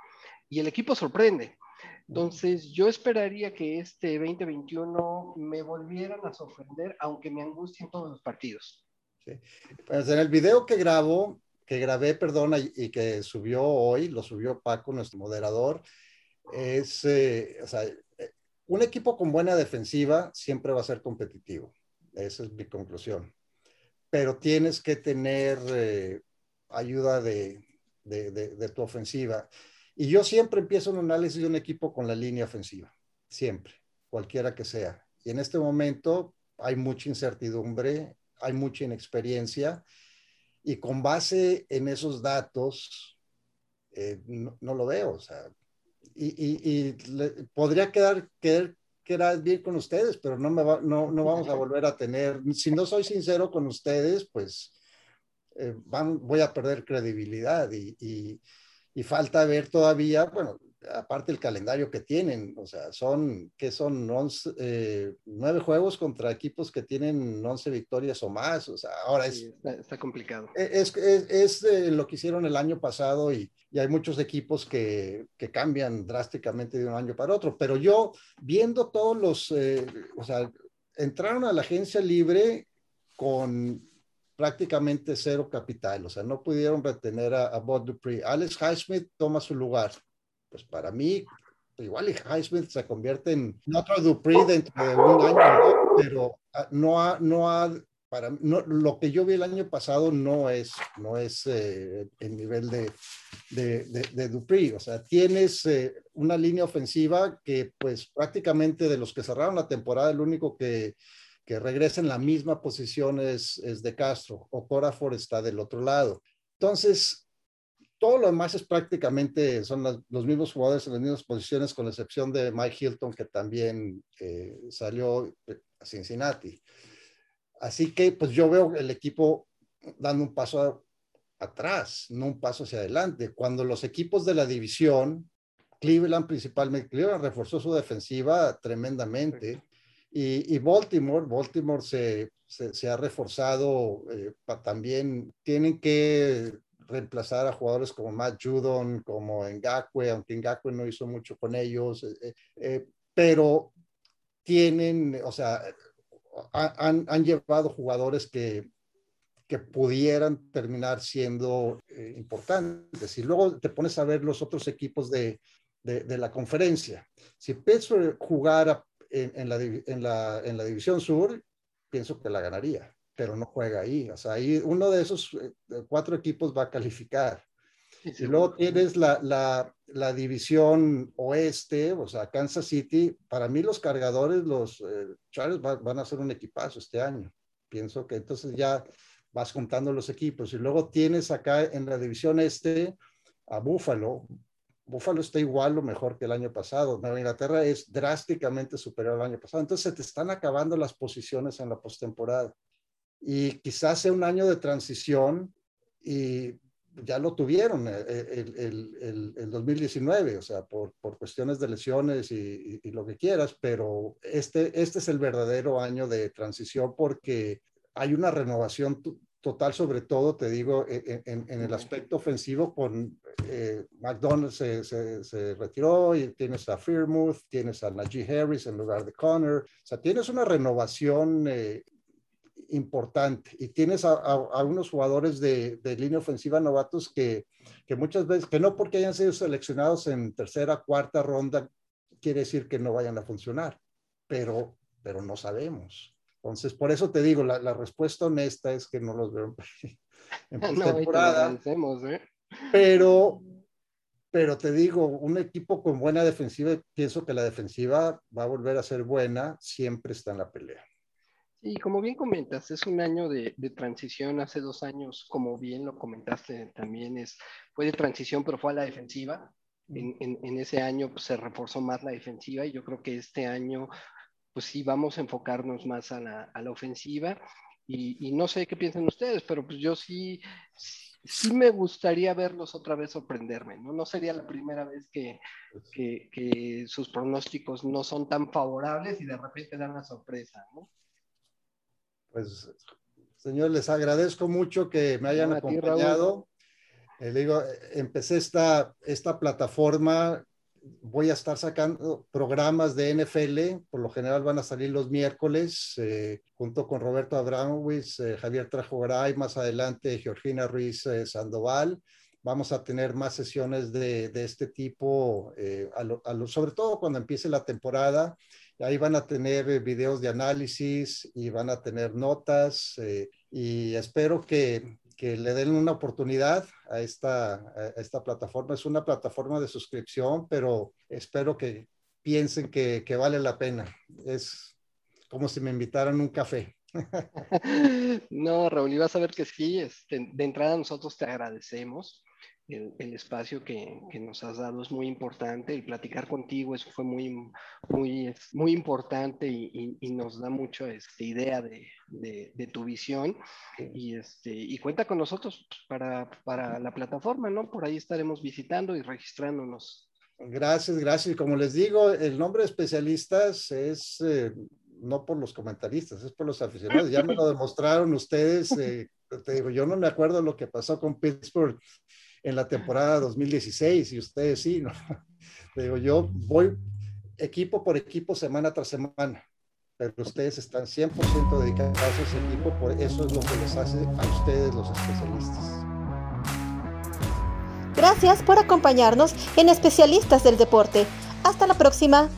Y el equipo sorprende. Entonces, yo esperaría que este 2021 me volvieran a sorprender, aunque me angustien todos los partidos. Sí. Pues en el video que grabo, que grabé, perdona, y que subió hoy, lo subió Paco, nuestro moderador, es, eh, o sea, eh, un equipo con buena defensiva siempre va a ser competitivo. Esa es mi conclusión. Pero tienes que tener eh, ayuda de, de, de, tu ofensiva. Y yo siempre empiezo un análisis de un equipo con la línea ofensiva, siempre, cualquiera que sea. Y en este momento hay mucha incertidumbre, hay mucha inexperiencia y con base en esos datos, eh, no, lo veo. O sea, y, podría quedar, quedar, quedar, bien con ustedes, pero no, me no, no, vamos a volver a tener, si no soy sincero con ustedes, pues eh, van, voy a perder credibilidad y, y falta ver todavía, bueno, aparte el calendario que tienen, o sea, son, que son eh, nueve juegos contra equipos que tienen 11 victorias o más, o sea, ahora es... está, complicado. E, es, es, eh, lo que hicieron el año pasado y, y hay muchos equipos que, que, cambian drásticamente de un año para otro, pero yo viendo todos los, eh, o sea, entraron a la agencia libre con prácticamente cero capital, o sea, no pudieron retener a, a Bob Dupree. Alex Highsmith toma su lugar. Pues para mí, igual y Highsmith se convierte en otro Dupree dentro de un año, pero ah, no ha, no ha, para no, lo que yo vi el año pasado no es, no es eh, el nivel de, de, de, Dupree. O sea, tienes eh, una línea ofensiva que pues prácticamente de los que cerraron la temporada, el único que que regresa en la misma posición es, es de Castro, o Corafor está del otro lado. Entonces, todo lo demás es prácticamente, son los mismos jugadores en las mismas posiciones, con excepción de Mike Hilton, que también eh, salió a Cincinnati. Así que, pues yo veo el equipo dando un paso atrás, no un paso hacia adelante. Cuando los equipos de la división, Cleveland principalmente, Cleveland reforzó su defensiva tremendamente. Y, Baltimore, Baltimore se, se, ha reforzado eh, también, tienen que reemplazar a jugadores como Matt Judon, como Ngakwe, aunque Ngakwe no hizo mucho con ellos, eh, eh, pero tienen, o sea, han, han llevado jugadores que, que pudieran terminar siendo importantes. Y luego te pones a ver los otros equipos de, de, de la conferencia. Si Pittsburgh jugara en, la, en, la, en la división sur, pienso que la ganaría, pero no juega ahí. O sea, ahí uno de esos eh, cuatro equipos va a calificar. y luego tienes la, la, la, división oeste, o sea, Kansas City. Para mí los cargadores, los eh, Charles van a ser un equipazo este año. Pienso que entonces ya vas juntando los equipos. Y luego tienes acá en la división este a Buffalo. Buffalo está igual o mejor que el año pasado. Nueva Inglaterra es drásticamente superior al año pasado. Entonces se te están acabando las posiciones en la postemporada. Y quizás sea un año de transición y ya lo tuvieron eh, eh, el, el, 2019, o sea, por, por cuestiones de lesiones y, y, lo que quieras, pero este, este es el verdadero año de transición porque hay una renovación total, sobre todo, te digo, e, e, en, en, el aspecto ofensivo, con eh, McDonald's se, se, retiró y tienes a Fearmouth, tienes a Najee Harris en lugar de Connor, o sea, tienes una renovación eh, importante y tienes a, a, unos jugadores de, de, línea ofensiva novatos que, que muchas veces, que no porque hayan sido seleccionados en tercera, cuarta ronda, quiere decir que no vayan a funcionar, pero, pero no sabemos. Entonces, por eso te digo, la, la respuesta honesta es que no los veo en, temporada. ¿eh? Pero, pero te digo, un equipo con buena defensiva, pienso que la defensiva va a volver a ser buena, siempre está en la pelea. Y como bien comentas, es un año de, de, transición. Hace dos años, como bien lo comentaste, también es, fue de transición, pero fue a la defensiva. En, en, en ese año pues, se reforzó más la defensiva y yo creo que este año pues sí, vamos a enfocarnos más a la, a la ofensiva. y, no sé qué piensan ustedes, pero pues yo sí, sí me gustaría verlos otra vez sorprenderme, ¿no? No sería la primera vez que, que, sus pronósticos no son tan favorables y de repente dan la sorpresa, ¿no? Pues, señor, les agradezco mucho que me hayan acompañado. Eh, digo, empecé esta, esta plataforma voy a estar sacando programas de NFL, por lo general van a salir los miércoles, eh, junto con Roberto Abramowitz, eh, Javier Trajogaray, más adelante Georgina Ruiz eh, Sandoval. Vamos a tener más sesiones de, de este tipo, sobre todo cuando empiece la temporada. Ahí van a tener videos de análisis y van a tener notas y espero que, que le den una oportunidad a esta, esta plataforma. Es una plataforma de suscripción, pero espero que piensen que, que vale la pena. Es como si me invitaran un café. no, Raúl, ibas a ver que sí. Este, de entrada nosotros te agradecemos el, espacio que, que, nos has dado es muy importante. El platicar contigo, eso fue muy, muy, muy importante y, y, nos da mucho esta idea de, de, tu visión. Y, este, y cuenta con nosotros para, para la plataforma, ¿no? Por ahí estaremos visitando y registrándonos. Gracias, gracias. Y como les digo, el nombre de especialistas es eh, no por los comentaristas, es por los aficionados. Ya me lo demostraron ustedes. Eh, te digo, yo no me acuerdo lo que pasó con Pittsburgh en la temporada 2016 y ustedes sí, ¿no? Digo, yo voy equipo por equipo, semana tras semana, pero ustedes están 100% dedicados a ese equipo, por eso es lo que les hace a ustedes los especialistas. Gracias por acompañarnos en Especialistas del Deporte. Hasta la próxima.